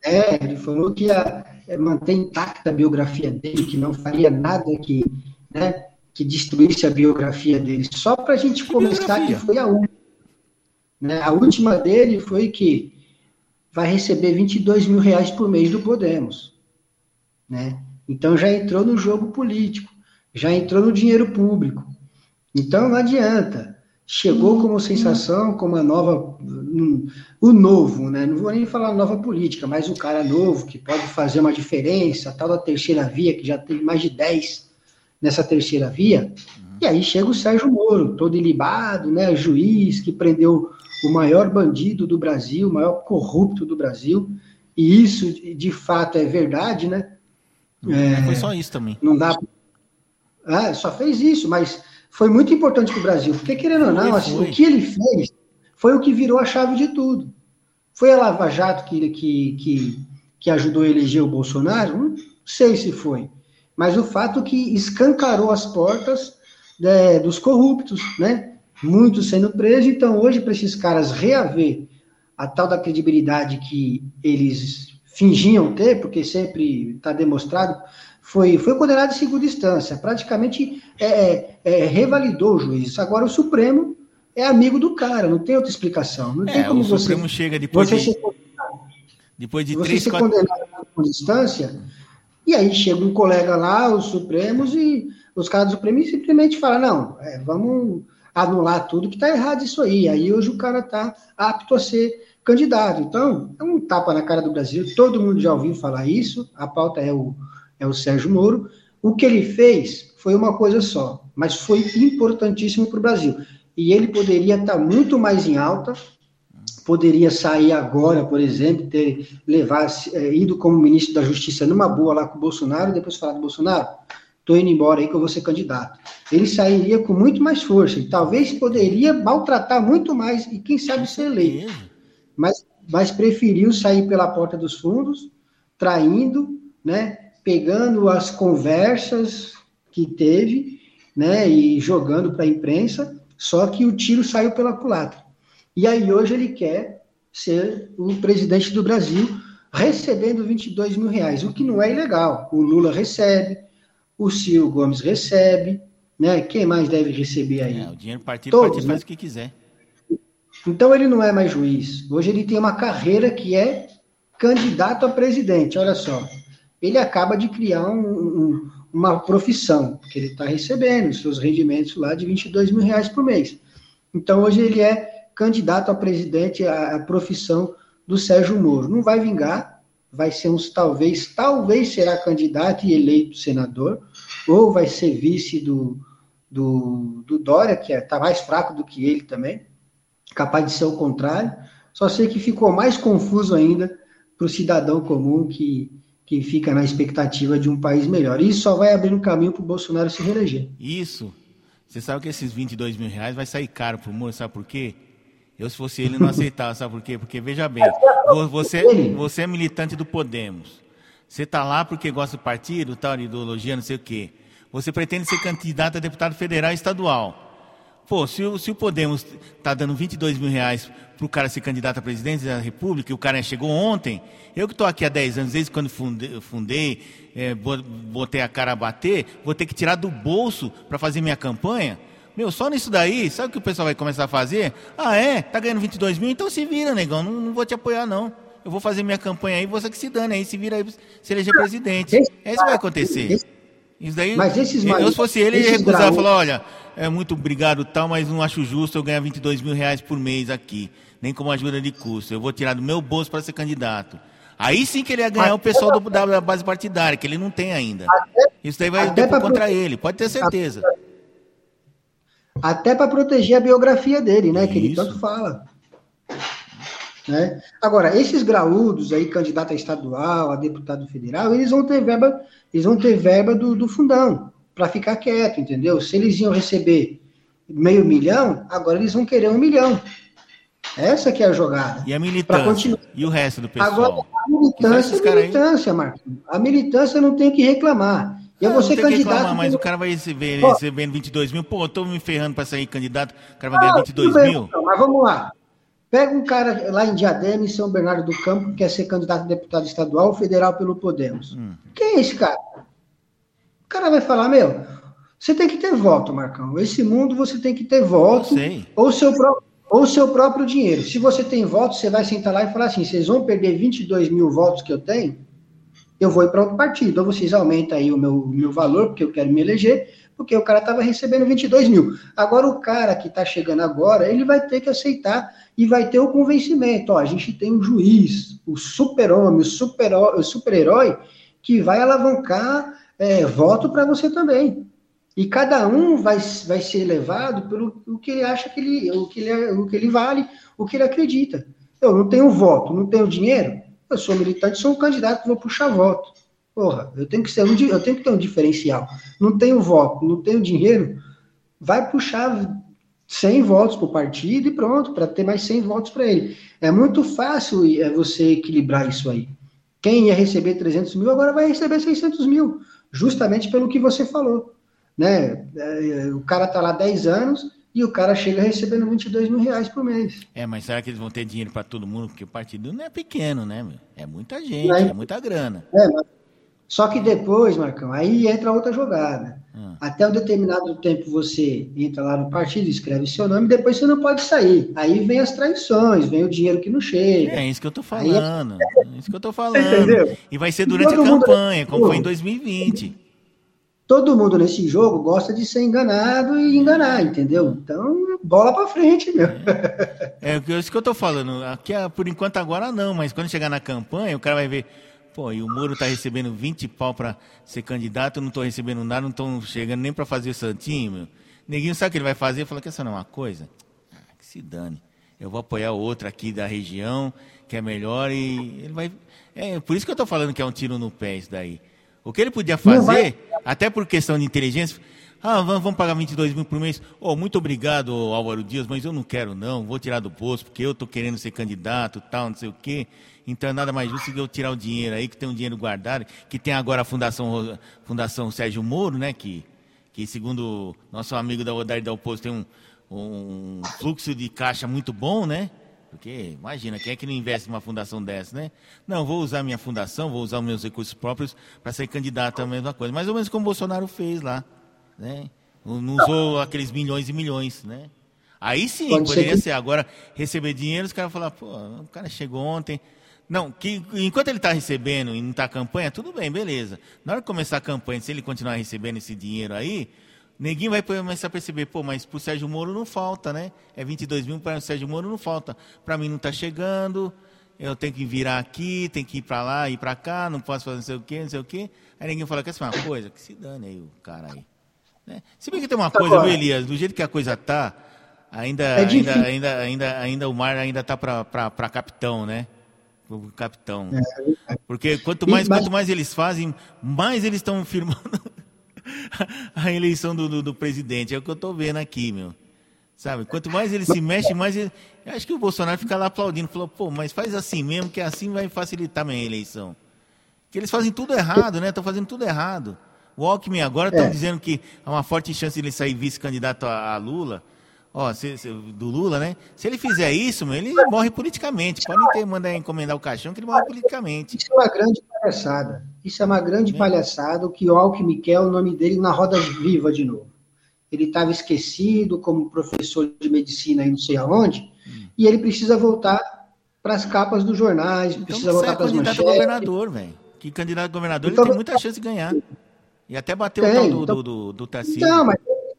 É, ele falou que ia é, manter intacta a biografia dele, que não faria nada que, né, que destruísse a biografia dele. Só para a gente começar, biografia? que foi a última. Né? A última dele foi que vai receber 22 mil reais por mês do Podemos. Né? Então já entrou no jogo político, já entrou no dinheiro público. Então não adianta. Chegou como sensação, como a nova, o novo, né? Não vou nem falar nova política, mas o cara novo que pode fazer uma diferença, a tal da terceira via, que já teve mais de 10 nessa terceira via. E aí chega o Sérgio Moro, todo ilibado, né? Juiz que prendeu o maior bandido do Brasil, o maior corrupto do Brasil. E isso, de fato, é verdade, né? É, foi só isso também. Não dá. Ah, só fez isso, mas foi muito importante para o Brasil, porque querendo ou não, assim, o que ele fez foi o que virou a chave de tudo. Foi a Lava Jato que, que, que, que ajudou a eleger o Bolsonaro? Não sei se foi. Mas o fato que escancarou as portas é, dos corruptos, né? Muitos sendo presos. Então, hoje, para esses caras reaver a tal da credibilidade que eles fingiam ter, porque sempre está demonstrado foi, foi condenado em segunda instância, praticamente é, é, é, revalidou o juiz. Agora o Supremo é amigo do cara, não tem outra explicação. Não tem é, como o você, Supremo chega depois você de, ser, depois de você três, ser quatro... condenado em segunda instância, e aí chega um colega lá, os Supremos, e os caras do Supremo simplesmente falam, não, é, vamos anular tudo que está errado isso aí. Aí hoje o cara está apto a ser candidato. Então, é um tapa na cara do Brasil, todo mundo já ouviu falar isso, a pauta é o é o Sérgio Moro. O que ele fez foi uma coisa só, mas foi importantíssimo para o Brasil. E ele poderia estar muito mais em alta, poderia sair agora, por exemplo, ter levar, é, ido como ministro da Justiça numa boa lá com o Bolsonaro, e depois falar do Bolsonaro, estou indo embora aí que eu vou ser candidato. Ele sairia com muito mais força e talvez poderia maltratar muito mais e quem sabe ser eleito. Mas, mas preferiu sair pela porta dos fundos, traindo, né? Pegando as conversas que teve, né, e jogando para a imprensa, só que o tiro saiu pela culatra. E aí hoje ele quer ser o presidente do Brasil, recebendo 22 mil reais, o que não é ilegal. O Lula recebe, o Ciro Gomes recebe, né? Quem mais deve receber aí? É, o dinheiro partido, Todos, partido faz né? o que quiser. Então ele não é mais juiz. Hoje ele tem uma carreira que é candidato a presidente. Olha só ele acaba de criar um, um, uma profissão, que ele está recebendo seus rendimentos lá de 22 mil reais por mês. Então, hoje ele é candidato a presidente, a, profissão do Sérgio Moro. Não vai vingar, vai ser uns talvez, talvez será candidato e eleito senador, ou vai ser vice do, do, do Dória, que está é, mais fraco do que ele também, capaz de ser o contrário. Só sei que ficou mais confuso ainda para o cidadão comum que que fica na expectativa de um país melhor. Isso só vai abrir um caminho para o Bolsonaro se reeleger. Isso. Você sabe que esses 22 mil reais vai sair caro para o Moro, sabe por quê? Eu, se fosse ele, não aceitava, sabe por quê? Porque, veja bem, você, você é militante do Podemos. Você está lá porque gosta do partido, tal, ideologia, não sei o quê. Você pretende ser candidato a deputado federal e estadual. Pô, se o, se o Podemos tá dando 22 mil reais para o cara ser candidato a presidente da República, e o cara chegou ontem, eu que estou aqui há 10 anos, desde quando fundei, fundei é, botei a cara a bater, vou ter que tirar do bolso para fazer minha campanha. Meu, só nisso daí, sabe o que o pessoal vai começar a fazer? Ah, é? Tá ganhando 22 mil? Então se vira, negão, não, não vou te apoiar, não. Eu vou fazer minha campanha aí, você que se dane aí, se vira aí, se eleger presidente. É isso que vai acontecer. Isso daí, mas esses eu, se fosse ele, ele ia recusar e falar, olha, é muito obrigado tal, mas não acho justo eu ganhar 22 mil reais por mês aqui, nem como ajuda de custo. Eu vou tirar do meu bolso para ser candidato. Aí sim que ele ia ganhar até o pessoal do, da base partidária, que ele não tem ainda. Até, Isso daí vai depor contra ele, pode ter certeza. Até para proteger a biografia dele, né? Isso. Que ele tanto fala. Né? Agora, esses graúdos aí, candidato a estadual, a deputado federal, eles vão ter verba, eles vão ter verba do, do fundão para ficar quieto, entendeu? Se eles iam receber meio milhão, agora eles vão querer um milhão. Essa que é a jogada. E a militância? E o resto do pessoal? Agora, a militância é militância. A militância não tem que reclamar. Eu vou ser candidato. Reclamar, mas o cara vai receber, recebendo 22 mil. Pô, eu tô me ferrando para sair candidato, o cara vai ganhar 22 bem, mil. Mas vamos lá. Pega um cara lá em Diadema, em São Bernardo do Campo, que quer ser candidato a deputado estadual ou federal pelo Podemos. Hum. Quem é esse cara? O cara vai falar, meu, você tem que ter voto, Marcão. Esse mundo você tem que ter voto. Ou seu próprio ou seu próprio dinheiro. Se você tem voto, você vai sentar lá e falar assim: vocês vão perder 22 mil votos que eu tenho, eu vou ir para outro partido. Ou vocês aumentam aí o meu, meu valor, porque eu quero me eleger, porque o cara estava recebendo 22 mil. Agora, o cara que está chegando agora, ele vai ter que aceitar e vai ter o convencimento. Ó, a gente tem um juiz, o super-homem, o super-herói, super que vai alavancar é, voto para você também. E cada um vai, vai ser levado pelo o que ele acha que ele, o que ele, o que ele vale, o que ele acredita. Eu não tenho voto, não tenho dinheiro, eu sou militante, sou um candidato, vou puxar voto. Porra, eu tenho que ser um, eu tenho que ter um diferencial. Não tenho voto, não tenho dinheiro, vai puxar 100 votos para o partido e pronto, para ter mais 100 votos para ele. É muito fácil é, você equilibrar isso aí. Quem ia receber 300 mil agora vai receber 600 mil, justamente pelo que você falou. Né? É, o cara está lá 10 anos e o cara chega recebendo 22 mil reais por mês. É, mas será que eles vão ter dinheiro para todo mundo? Porque o partido não é pequeno, né? É muita gente, é muita grana. É, mas só que depois, Marcão, aí entra outra jogada. Hum. Até um determinado tempo você entra lá no partido, escreve seu nome, depois você não pode sair. Aí vem as traições, vem o dinheiro que não chega. É isso que eu tô falando. É... é isso que eu tô falando. Entendeu? E vai ser durante a campanha, como foi em 2020. Todo mundo nesse jogo gosta de ser enganado e enganar, entendeu? Então, bola para frente, meu. É, é isso que eu tô falando. Aqui, por enquanto, agora não, mas quando chegar na campanha, o cara vai ver Pô, e o Moro tá recebendo 20 pau para ser candidato, eu não tô recebendo nada, não tô chegando nem para fazer o santinho, meu. Neguinho sabe o que ele vai fazer? Fala que essa não é uma coisa? Ah, que se dane. Eu vou apoiar outro aqui da região, que é melhor, e ele vai. É por isso que eu estou falando que é um tiro no pé isso daí. O que ele podia fazer, até por questão de inteligência, ah, vamos, pagar 22 mil por mês. Oh, muito obrigado, Álvaro Dias, mas eu não quero não, vou tirar do posto, porque eu estou querendo ser candidato, tal, não sei o quê. Então é nada mais justo que eu tirar o dinheiro aí, que tem um dinheiro guardado, que tem agora a Fundação, Fundação Sérgio Moro, né? Que, que segundo nosso amigo da Odar da Oposto tem um, um fluxo de caixa muito bom, né? Porque, imagina, quem é que não investe numa fundação dessa, né? Não, vou usar minha fundação, vou usar meus recursos próprios para ser candidato a mesma coisa. Mais ou menos como o Bolsonaro fez lá, né? Não usou aqueles milhões e milhões, né? Aí sim, Pode poderia ser, que... ser agora receber dinheiro, os caras falar, pô, o cara chegou ontem, não, que enquanto ele está recebendo e não está campanha, tudo bem, beleza. Na hora que começar a campanha, se ele continuar recebendo esse dinheiro aí, ninguém vai começar a perceber, pô, mas para o Sérgio Moro não falta, né? É 22 mil para o Sérgio Moro não falta. Para mim não está chegando, eu tenho que virar aqui, tenho que ir para lá, ir para cá, não posso fazer não sei o quê, não sei o quê. Aí ninguém fala, quer saber uma coisa? Que se dane aí o cara aí. Né? Se bem que tem uma tá coisa, viu, Elias? Do jeito que a coisa tá, ainda, é ainda, ainda, ainda, ainda, o mar ainda tá para capitão, né? o capitão. É, Porque quanto mais, quanto mais eles fazem, mais eles estão firmando a eleição do, do, do, presidente. É o que eu estou vendo aqui, meu. Sabe? Quanto mais eles se mexem, mais. Ele... Acho que o Bolsonaro fica lá aplaudindo. Falou, pô, mas faz assim mesmo, que assim vai facilitar a minha eleição. Que eles fazem tudo errado, né? Estão fazendo tudo errado. O Alckmin agora estão é. dizendo que há uma forte chance de ele sair vice-candidato a, a Lula. ó, se, se, do Lula, né? Se ele fizer isso, ele morre politicamente. Pode ter mandar encomendar o caixão que ele morre politicamente. Isso é uma grande palhaçada. Isso é uma grande é. palhaçada. O que o Alckmin quer o nome dele na roda viva de novo. Ele estava esquecido como professor de medicina e não sei aonde, hum. e ele precisa voltar para as capas dos jornais, então, precisa voltar para as manchetes. candidato a governador, velho. Que candidato a governador então, ele tem muita chance de ganhar. E até bater tem, o tal do, então, do, do, do Tarcísio. Não, mas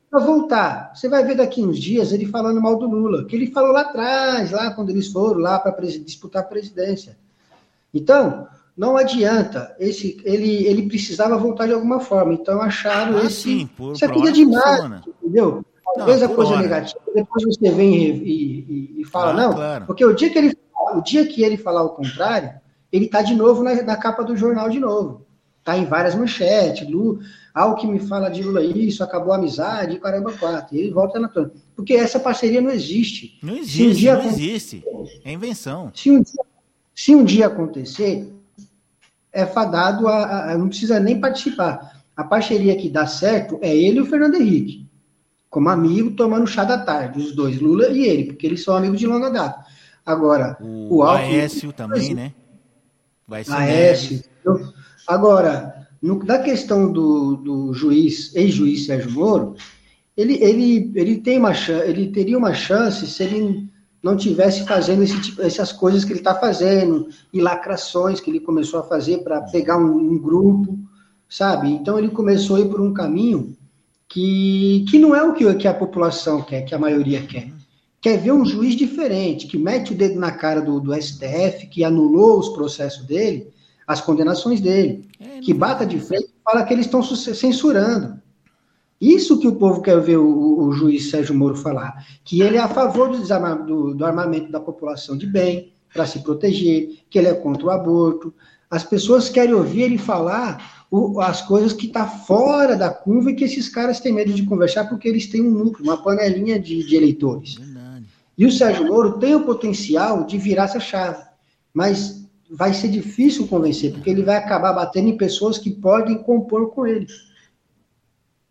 para voltar, você vai ver daqui uns dias ele falando mal do Lula, que ele falou lá atrás, lá quando eles foram lá para disputar a presidência. Então, não adianta. Esse, ele, ele precisava voltar de alguma forma. Então acharam ah, esse. Sim, por, isso é coisa de marketing, entendeu? Talvez a coisa hora. negativa, depois você vem e, e, e fala, ah, não. Claro. Porque o dia, que ele, o dia que ele falar o contrário, ele está de novo na, na, capa do jornal de novo. Está em várias manchetes. Lu, algo que me fala de Lula isso, acabou a amizade, caramba, quatro. E ele volta na tona. Porque essa parceria não existe. Não existe, um dia, não existe. É invenção. Se um, dia, se um dia acontecer, é fadado a, a, Não precisa nem participar. A parceria que dá certo é ele e o Fernando Henrique. Como amigo, tomando chá da tarde. Os dois, Lula e ele, porque eles são amigos de longa data. Agora, o, o Alckmin... Aécio também, né? Vai ser Aécio. Agora, no, na questão do, do juiz, ex-juiz Sérgio Moro, ele, ele, ele, tem uma, ele teria uma chance se ele não tivesse fazendo esse tipo, essas coisas que ele está fazendo, e lacrações que ele começou a fazer para pegar um, um, grupo, sabe? Então ele começou a ir por um caminho que, que não é o que, que a população quer, que a maioria quer. Quer ver um juiz diferente, que mete o dedo na cara do, do STF, que anulou os processos dele, as condenações dele, é, que bata de frente e fala que eles estão censurando. Isso que o povo quer ver o, o, juiz Sérgio Moro falar, que ele é a favor do, do, do armamento da população de bem, para se proteger, que ele é contra o aborto. As pessoas querem ouvir ele falar o, as coisas que estão tá fora da curva e que esses caras têm medo de conversar porque eles têm um núcleo, uma panelinha de, de eleitores. Verdade. E o Sérgio Moro tem o potencial de virar essa chave, mas vai ser difícil convencer, porque ele vai acabar batendo em pessoas que podem compor com ele.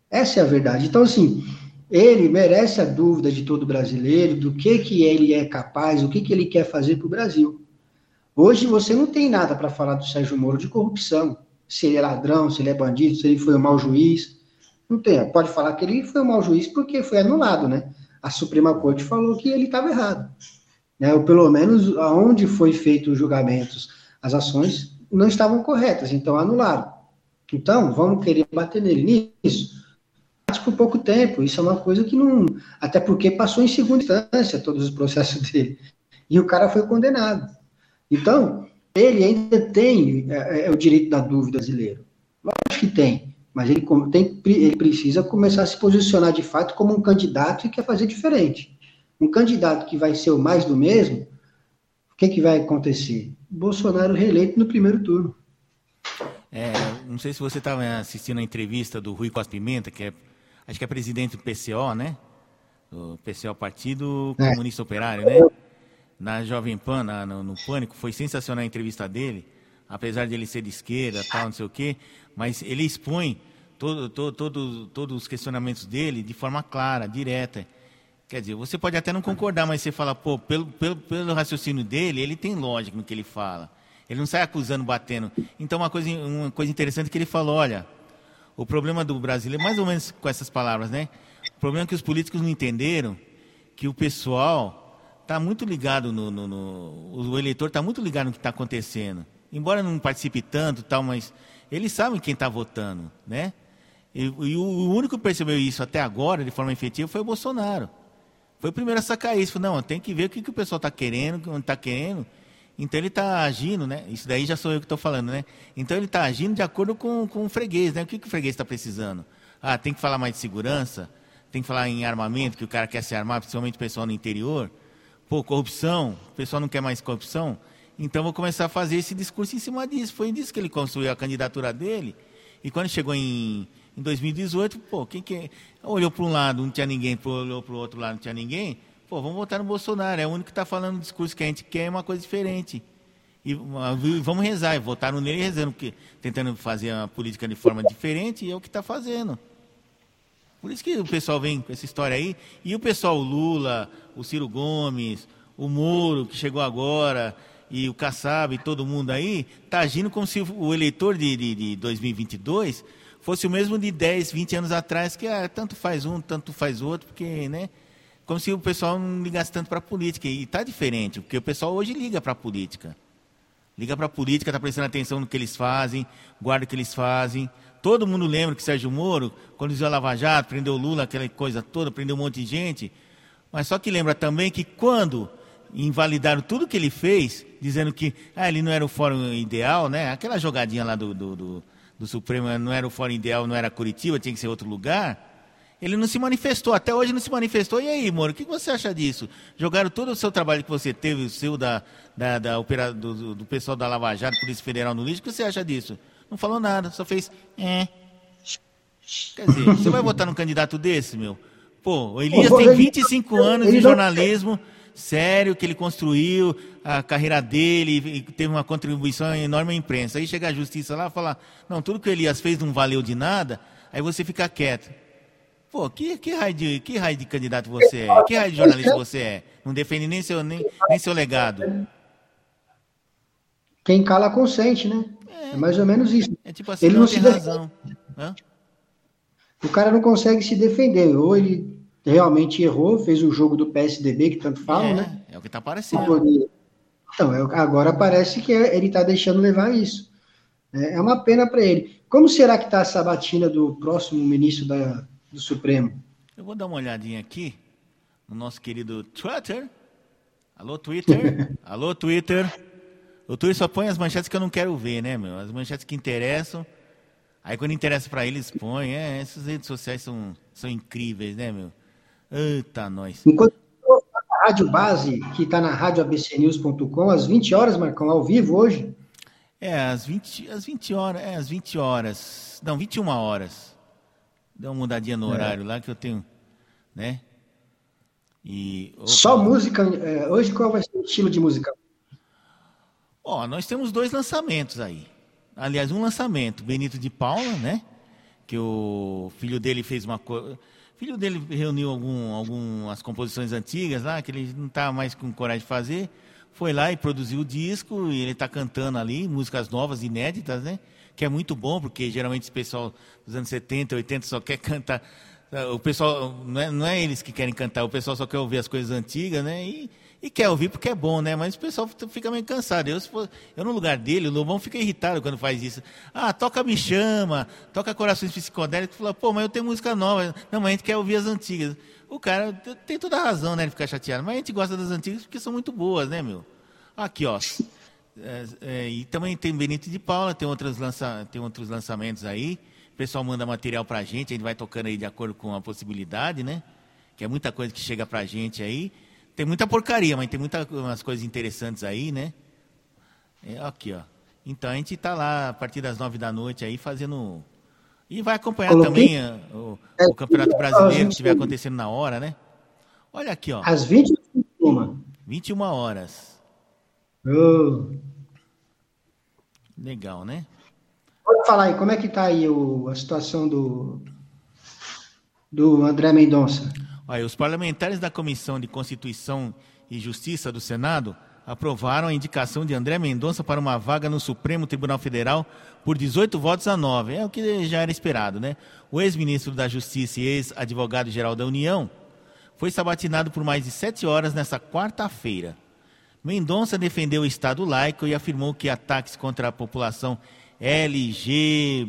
Essa é a verdade. Então, assim, ele merece a dúvida de todo brasileiro do que, que ele é capaz, o que, que ele quer fazer para o Brasil. Hoje você não tem nada para falar do Sérgio Moro de corrupção. Se ele é ladrão, se ele é bandido, se ele foi um mau juiz. Não tem. Pode falar que ele foi um mau juiz porque foi anulado, né? A Suprema Corte falou que ele estava errado né, ou pelo menos aonde foi feito os julgamentos, as ações não estavam corretas, então anularam. Então, vamos querer bater nele nisso? Por pouco tempo, isso é uma coisa que não. Até porque passou em segunda instância todos os processos dele. E o cara foi condenado. Então, ele ainda tem é, é o direito da dúvida brasileiro. acho que tem. Mas ele, tem, ele precisa começar a se posicionar de fato como um candidato e quer fazer diferente um candidato que vai ser o mais do mesmo, o que, que vai acontecer? Bolsonaro reeleito no primeiro turno. É, não sei se você estava assistindo a entrevista do Rui Costa Pimenta, que é, acho que é presidente do PCO, né? O PCO Partido é. Comunista Operário, né? Na Jovem Pan, na, no, no, Pânico, foi sensacional a entrevista dele, apesar de ele ser de esquerda, tal, não sei o quê, mas ele expõe todo, todo, todo, todos os questionamentos dele de forma clara, direta. Quer dizer, você pode até não concordar, mas você fala, pô, pelo, pelo, pelo raciocínio dele, ele tem lógica no que ele fala. Ele não sai acusando, batendo. Então, uma coisa, uma coisa interessante que ele falou, olha, o problema do brasileiro, mais ou menos com essas palavras, né? O problema é que os políticos não entenderam que o pessoal está muito ligado no, no, no, O eleitor está muito ligado no que está acontecendo. Embora não participe tanto, tal, mas eles sabem quem está votando, né? E, e o, o único que percebeu isso até agora, de forma efetiva, foi o Bolsonaro. Foi o primeiro a sacar isso. Falei, não, tem que ver o que, que o pessoal está querendo, onde está querendo. Então ele está agindo, né? Isso daí já sou eu que estou falando, né? Então ele está agindo de acordo com, com o freguês, né? O que, que o freguês está precisando? Ah, tem que falar mais de segurança, tem que falar em armamento, que o cara quer se armar, principalmente o pessoal no interior. Pô, corrupção, o pessoal não quer mais corrupção. Então vou começar a fazer esse discurso em cima disso. Foi disso que ele construiu a candidatura dele. E quando chegou em em 2018, pô, quem que olhou para um lado, não tinha ninguém, olhou para o outro lado, não tinha ninguém. Pô, vamos votar no Bolsonaro. É o único que está falando o discurso que a gente quer é uma coisa diferente. E vamos rezar, e votaram nele rezando, porque, tentando fazer a política de forma diferente, e é o que está fazendo. Por isso que o pessoal vem com essa história aí. E o pessoal, o Lula, o Ciro Gomes, o Moro, que chegou agora, e o Kassab e todo mundo aí, tá agindo como se o eleitor de, de, de 2022 fosse o mesmo de 10, 20 anos atrás, que ah, tanto faz um, tanto faz outro, porque, né? Como se o pessoal não ligasse tanto para a política. E está diferente, porque o pessoal hoje liga para a política. Liga para a política, está prestando atenção no que eles fazem, guarda o que eles fazem. Todo mundo lembra que Sérgio Moro, quando usou a Lava Jato, prendeu Lula, aquela coisa toda, prendeu um monte de gente. Mas só que lembra também que quando invalidaram tudo que ele fez, dizendo que ah, ele não era o fórum ideal, né? Aquela jogadinha lá do, do, do, do Supremo não era o fórum ideal, não era Curitiba, tinha que ser outro lugar. Ele não se manifestou, até hoje não se manifestou. E aí, Moro, o que você acha disso? Jogaram todo o seu trabalho que você teve, o seu da, da, da opera, do, do, pessoal da Lava Jato, Polícia Federal no lixo, o que você acha disso? Não falou nada, só fez. É. Quer dizer, você vai votar num candidato desse, meu? Pô, o Elias tem 25 anos de jornalismo sério que ele construiu, a carreira dele, teve uma contribuição enorme à imprensa. Aí chega a justiça lá e fala: não, tudo que o Elias fez não valeu de nada, aí você fica quieto. Pô, que, que, raio de, que raio de candidato você é? Que raio de jornalista você é? Não defende nem seu, nem, nem seu legado. Quem cala consente, né? É, é mais ou menos isso. É tipo assim, ele não, não tem razão. O cara não consegue se defender. Ou ele realmente errou, fez o jogo do PSDB, que tanto falam, é, né? É o que está aparecendo. Então, é agora parece que ele está deixando levar isso. É, é uma pena para ele. Como será que está a sabatina do próximo ministro da, do Supremo? Eu vou dar uma olhadinha aqui no nosso querido Twitter. Alô, Twitter? Alô, Twitter? O Twitter só põe as manchetes que eu não quero ver, né, meu? As manchetes que interessam. Aí quando interessa para eles, põe. É, essas redes sociais são, são incríveis, né, meu? Eita, nós. Enquanto a Rádio Base, que está na radioabcnews.com, às 20 horas, Marcão, ao vivo hoje. É, às 20, às 20 horas, é, às 20 horas. Não, 21 horas. Dá uma mudadinha no é. horário lá que eu tenho, né? E, Só música. É, hoje qual vai ser o estilo de música? Ó, nós temos dois lançamentos aí. Aliás, um lançamento, Benito de Paula, né? Que o filho dele fez uma coisa filho dele reuniu algum, algumas composições antigas lá, que ele não estava mais com coragem de fazer. Foi lá e produziu o disco, e ele está cantando ali, músicas novas, inéditas, né? Que é muito bom, porque geralmente esse pessoal dos anos 70, 80 só quer cantar. O pessoal, não é, não é eles que querem cantar, o pessoal só quer ouvir as coisas antigas, né? E, e quer ouvir porque é bom, né? Mas o pessoal fica meio cansado. Eu, for, eu no lugar dele, o Lobão fica irritado quando faz isso. Ah, toca Me Chama, toca Corações Psicodélicos. Fala, pô, mas eu tenho música nova. Não, mas a gente quer ouvir as antigas. O cara tem toda a razão, né, de ficar chateado. Mas a gente gosta das antigas porque são muito boas, né, meu? Aqui, ó. É, é, e também tem Benito de Paula, tem, outros lança, tem outros lançamentos aí. O pessoal manda material pra gente, a gente vai tocando aí de acordo com a possibilidade, né? Que é muita coisa que chega pra gente aí. Tem muita porcaria, mas tem muitas coisas interessantes aí, né? É, aqui, ó. Então a gente está lá a partir das nove da noite aí fazendo. E vai acompanhar Coloquei... também uh, o, é, o, Campeonato Brasileiro que estiver acontecendo na hora, né? Olha aqui, ó. Às 21. 21 horas. Oh. Legal, né? Pode falar aí, como é que está aí o, a situação do, do André Mendonça? Olha, os parlamentares da Comissão de Constituição e Justiça do Senado aprovaram a indicação de André Mendonça para uma vaga no Supremo Tribunal Federal por 18 votos a 9. É o que já era esperado, né? O ex-ministro da Justiça e ex-advogado-geral da União foi sabatinado por mais de sete horas nesta quarta-feira. Mendonça defendeu o Estado laico e afirmou que ataques contra a população LGBTQIA+,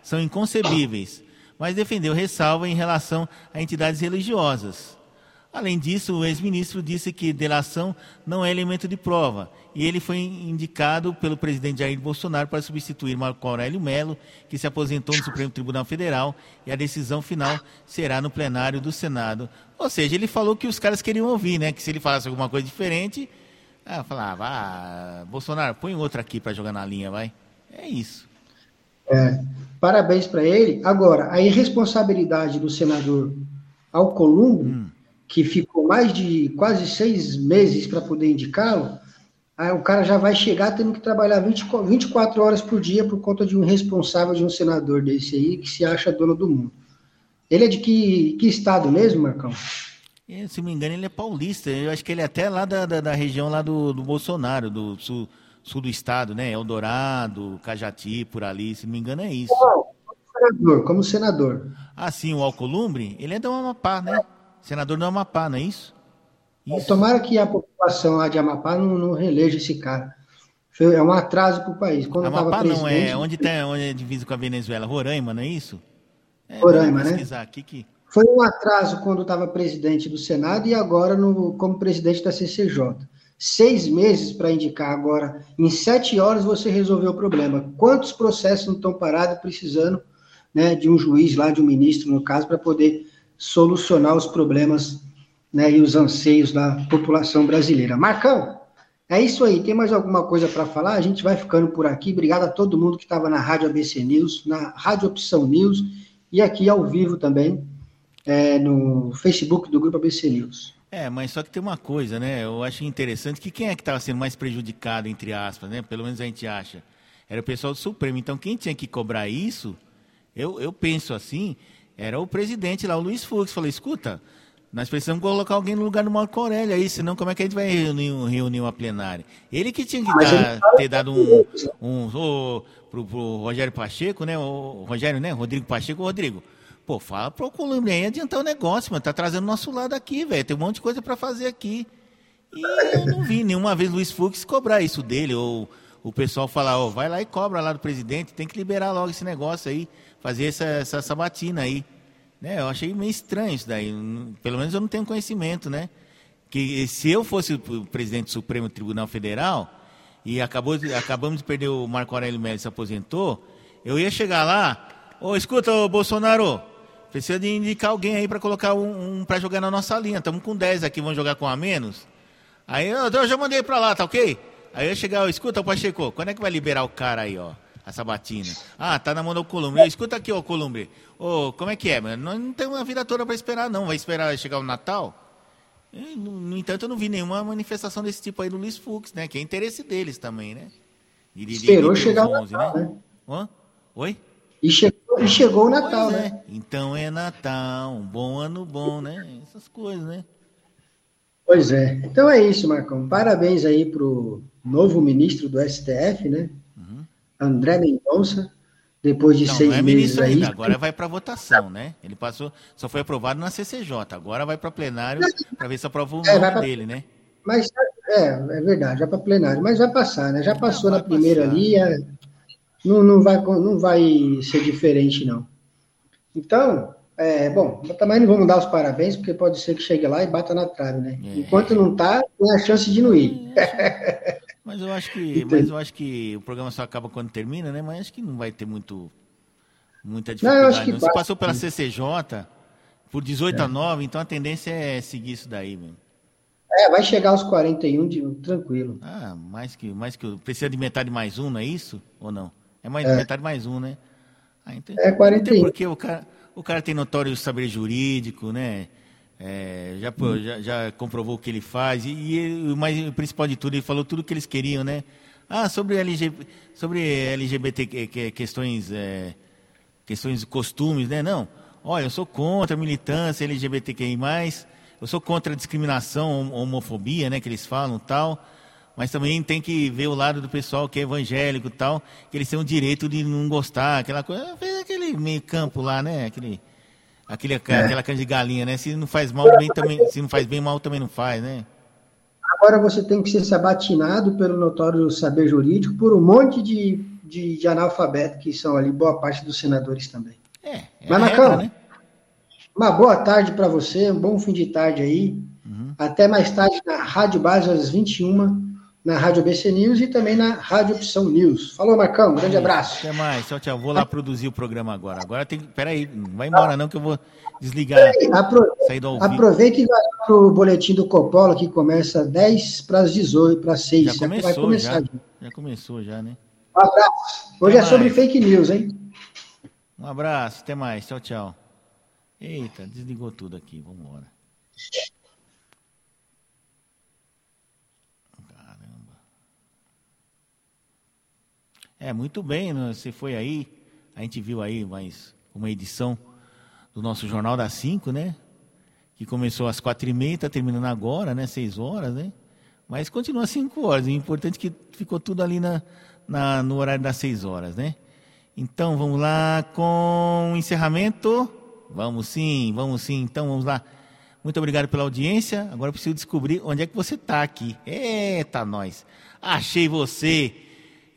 são inconcebíveis mas defendeu ressalva em relação a entidades religiosas. Além disso, o ex-ministro disse que delação não é elemento de prova e ele foi indicado pelo presidente Jair Bolsonaro para substituir Marco Aurélio Melo, que se aposentou no Supremo Tribunal Federal, e a decisão final será no plenário do Senado. Ou seja, ele falou que os caras queriam ouvir, né? Que se ele falasse alguma coisa diferente, ah, falava, ah, Bolsonaro, põe outro aqui para jogar na linha, vai. É isso. É, parabéns para ele. Agora, a irresponsabilidade do senador Alcolumbo, hum. que ficou mais de quase seis meses para poder indicá-lo, Aí o cara já vai chegar tendo que trabalhar 20, 24 horas por dia por conta de um responsável de um senador desse aí que se acha dono do mundo. Ele é de que, que estado mesmo, Marcão? É, se me engano, ele é paulista. Eu acho que ele é até lá da, da, da região lá do, do Bolsonaro, do sul, sul do estado, né? Eldorado, Cajati, por ali. Se não me engano, é isso. Como senador, como senador. Ah, sim, o Alcolumbre, ele é do Amapá, né? Senador do Amapá, não é isso? isso. Tomara que a população lá de Amapá não, não releja esse cara. É um atraso para o país. Quando Amapá não, é onde, tem, onde é divisa com a Venezuela. Roraima, não é isso? É, Roraima, né? Aqui que... Foi um atraso quando estava presidente do Senado e agora no, como presidente da CCJ. Seis meses para indicar agora. Em sete horas você resolveu o problema. Quantos processos não estão parados precisando né, de um juiz lá, de um ministro, no caso, para poder solucionar os problemas né, e os anseios da população brasileira. Marcão, é isso aí. Tem mais alguma coisa para falar? A gente vai ficando por aqui. Obrigado a todo mundo que estava na Rádio ABC News, na Rádio Opção News e aqui ao vivo também é, no Facebook do Grupo ABC News. É, mas só que tem uma coisa, né? Eu acho interessante que quem é que estava sendo mais prejudicado, entre aspas, né? Pelo menos a gente acha. Era o pessoal do Supremo. Então, quem tinha que cobrar isso, eu, eu penso assim, era o presidente lá, o Luiz Fux. Falei, escuta, nós precisamos colocar alguém no lugar do Marco Aurélio aí, senão como é que a gente vai reunir, reunir uma plenária? Ele que tinha que dar, ter dado um, um oh, pro, pro Rogério Pacheco, né? O Rogério, né? Rodrigo Pacheco, Rodrigo. Pô, fala pro Colômbia aí adiantar o negócio, mano. Tá trazendo nosso lado aqui, velho. Tem um monte de coisa para fazer aqui. E eu não vi nenhuma vez Luiz Fux cobrar isso dele, ou o pessoal falar, ó, oh, vai lá e cobra lá do presidente, tem que liberar logo esse negócio aí, fazer essa, essa sabatina aí. Né? Eu achei meio estranho isso daí. Pelo menos eu não tenho conhecimento, né? Que se eu fosse o presidente do Supremo Tribunal Federal, e acabou, acabamos de perder o Marco Aurélio Melo se aposentou, eu ia chegar lá, ô, oh, escuta, ô, Bolsonaro, precisa de indicar alguém aí para colocar um, um para jogar na nossa linha. Estamos com 10 aqui, vamos jogar com a menos. Aí eu, eu já mandei para lá, tá ok? Aí eu chegar, oh, escuta, Pacheco, quando é que vai liberar o cara aí, ó? A sabatina. Ah, tá na mão do Columbre. Escuta aqui, ô Columbre. Ô, como é que é, mano? Não, não tem uma vida toda para esperar, não. Vai esperar chegar o Natal? no, no, entanto, eu não vi nenhuma manifestação desse tipo aí do Luiz Fux, né? Que é interesse deles também, né? Esperou chegar o Natal, né? né? Oi? E chegou, e chegou o Natal, pois né? É. Então é Natal, um bom ano bom, né? Essas coisas, né? Pois é. Então é isso, Marcão. Parabéns aí pro novo ministro do STF, né? Uhum. André Mendonça depois de não, seis não é meses aí. Ainda, agora vai para votação, né? Ele passou, só foi aprovado na CCJ, agora vai para plenário para ver se aprova o é, nome pra, dele, né? Mas é, é verdade, já para plenário, mas vai passar, né? Já passou na primeira passar. ali, é, não, não, vai, não vai ser diferente, não. Então, é, bom, também não vamos dar os parabéns, porque pode ser que chegue lá e bata na trave, né? É. Enquanto não tá, tem a chance de não ir. É, Mas eu acho que, mas eu acho que o programa só acaba quando termina, né? Mas acho que não vai ter muito muita dificuldade. Não, acho que Você passou pela CCJ por 18 é. a 9, então a tendência é seguir isso daí, mesmo. É, vai chegar aos 41 de, tranquilo. Ah, mais que mais que precisa de metade mais um, não é isso? Ou não? É mais é. metade mais um, né? Ah, então, é 41. Porque o cara, o cara tem notório saber jurídico, né? É, já, hum. já, já, comprovou o que ele faz e, e o mais o principal de tudo ele falou tudo o que eles queriam, né? Ah, sobre LGBT, sobre LGBT questões é, questões de costumes, né? Não. Olha, eu sou contra a militância LGBTQI+, eu sou contra a discriminação, homofobia, né, que eles falam, tal. Mas também tem que ver o lado do pessoal que é evangélico, tal, que eles têm o direito de não gostar, aquela coisa, fez aquele meio campo lá, né, aquele Aquele, é. Aquela carne de galinha, né? Se não faz mal, bem também, se não faz bem, mal também não faz, né? Agora você tem que ser sabatinado pelo notório saber jurídico por um monte de, de, de analfabeto que são ali, boa parte dos senadores também. É, é Mas, Macão, né? uma boa tarde para você, um bom fim de tarde aí. Uhum. Até mais tarde na Rádio Base às 21 na Rádio BC News e também na Rádio Opção News. Falou, Marcão, um grande abraço. Até mais, tchau, tchau. Vou lá produzir o programa agora. Agora tem. Peraí, não vai embora não que eu vou desligar. Apro... Aproveita e vai para o boletim do Coppola que começa 10 para as 18, para as 6. Já começou, vai começar. Já, já começou, já, né? Um abraço. Hoje até é sobre fake news, hein? Um abraço, até mais. Tchau, tchau. Eita, desligou tudo aqui. Vamos embora. É, muito bem, né? você foi aí, a gente viu aí mais uma edição do nosso Jornal das 5, né? Que começou às quatro e meia, está terminando agora, né? Seis horas, né? Mas continua cinco horas. O importante é que ficou tudo ali na, na, no horário das seis horas, né? Então, vamos lá com o encerramento. Vamos sim, vamos sim. Então, vamos lá. Muito obrigado pela audiência. Agora eu preciso descobrir onde é que você está aqui. Eita, nós. Achei você.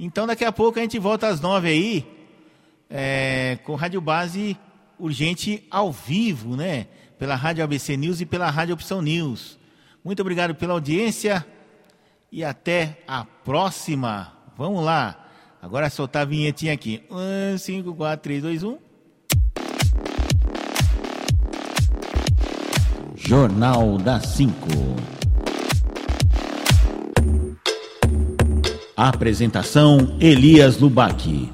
Então, daqui a pouco a gente volta às nove aí, é, com Rádio Base Urgente ao vivo, né? Pela Rádio ABC News e pela Rádio Opção News. Muito obrigado pela audiência e até a próxima. Vamos lá. Agora soltar a vinhetinha aqui. 1, 5, 4, 3, 2, 1. Jornal das 5. Apresentação Elias Lubac.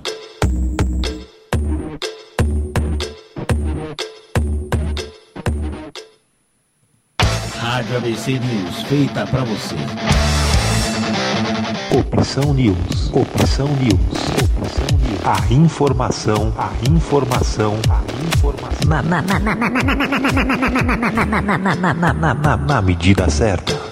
Rádio ABC News, feita para você. Opção News. Opção News. Opção News. A informação, a informação, a informação. Na, na, na, na, na, na, na, na, na, na, na, na, na, na medida certa.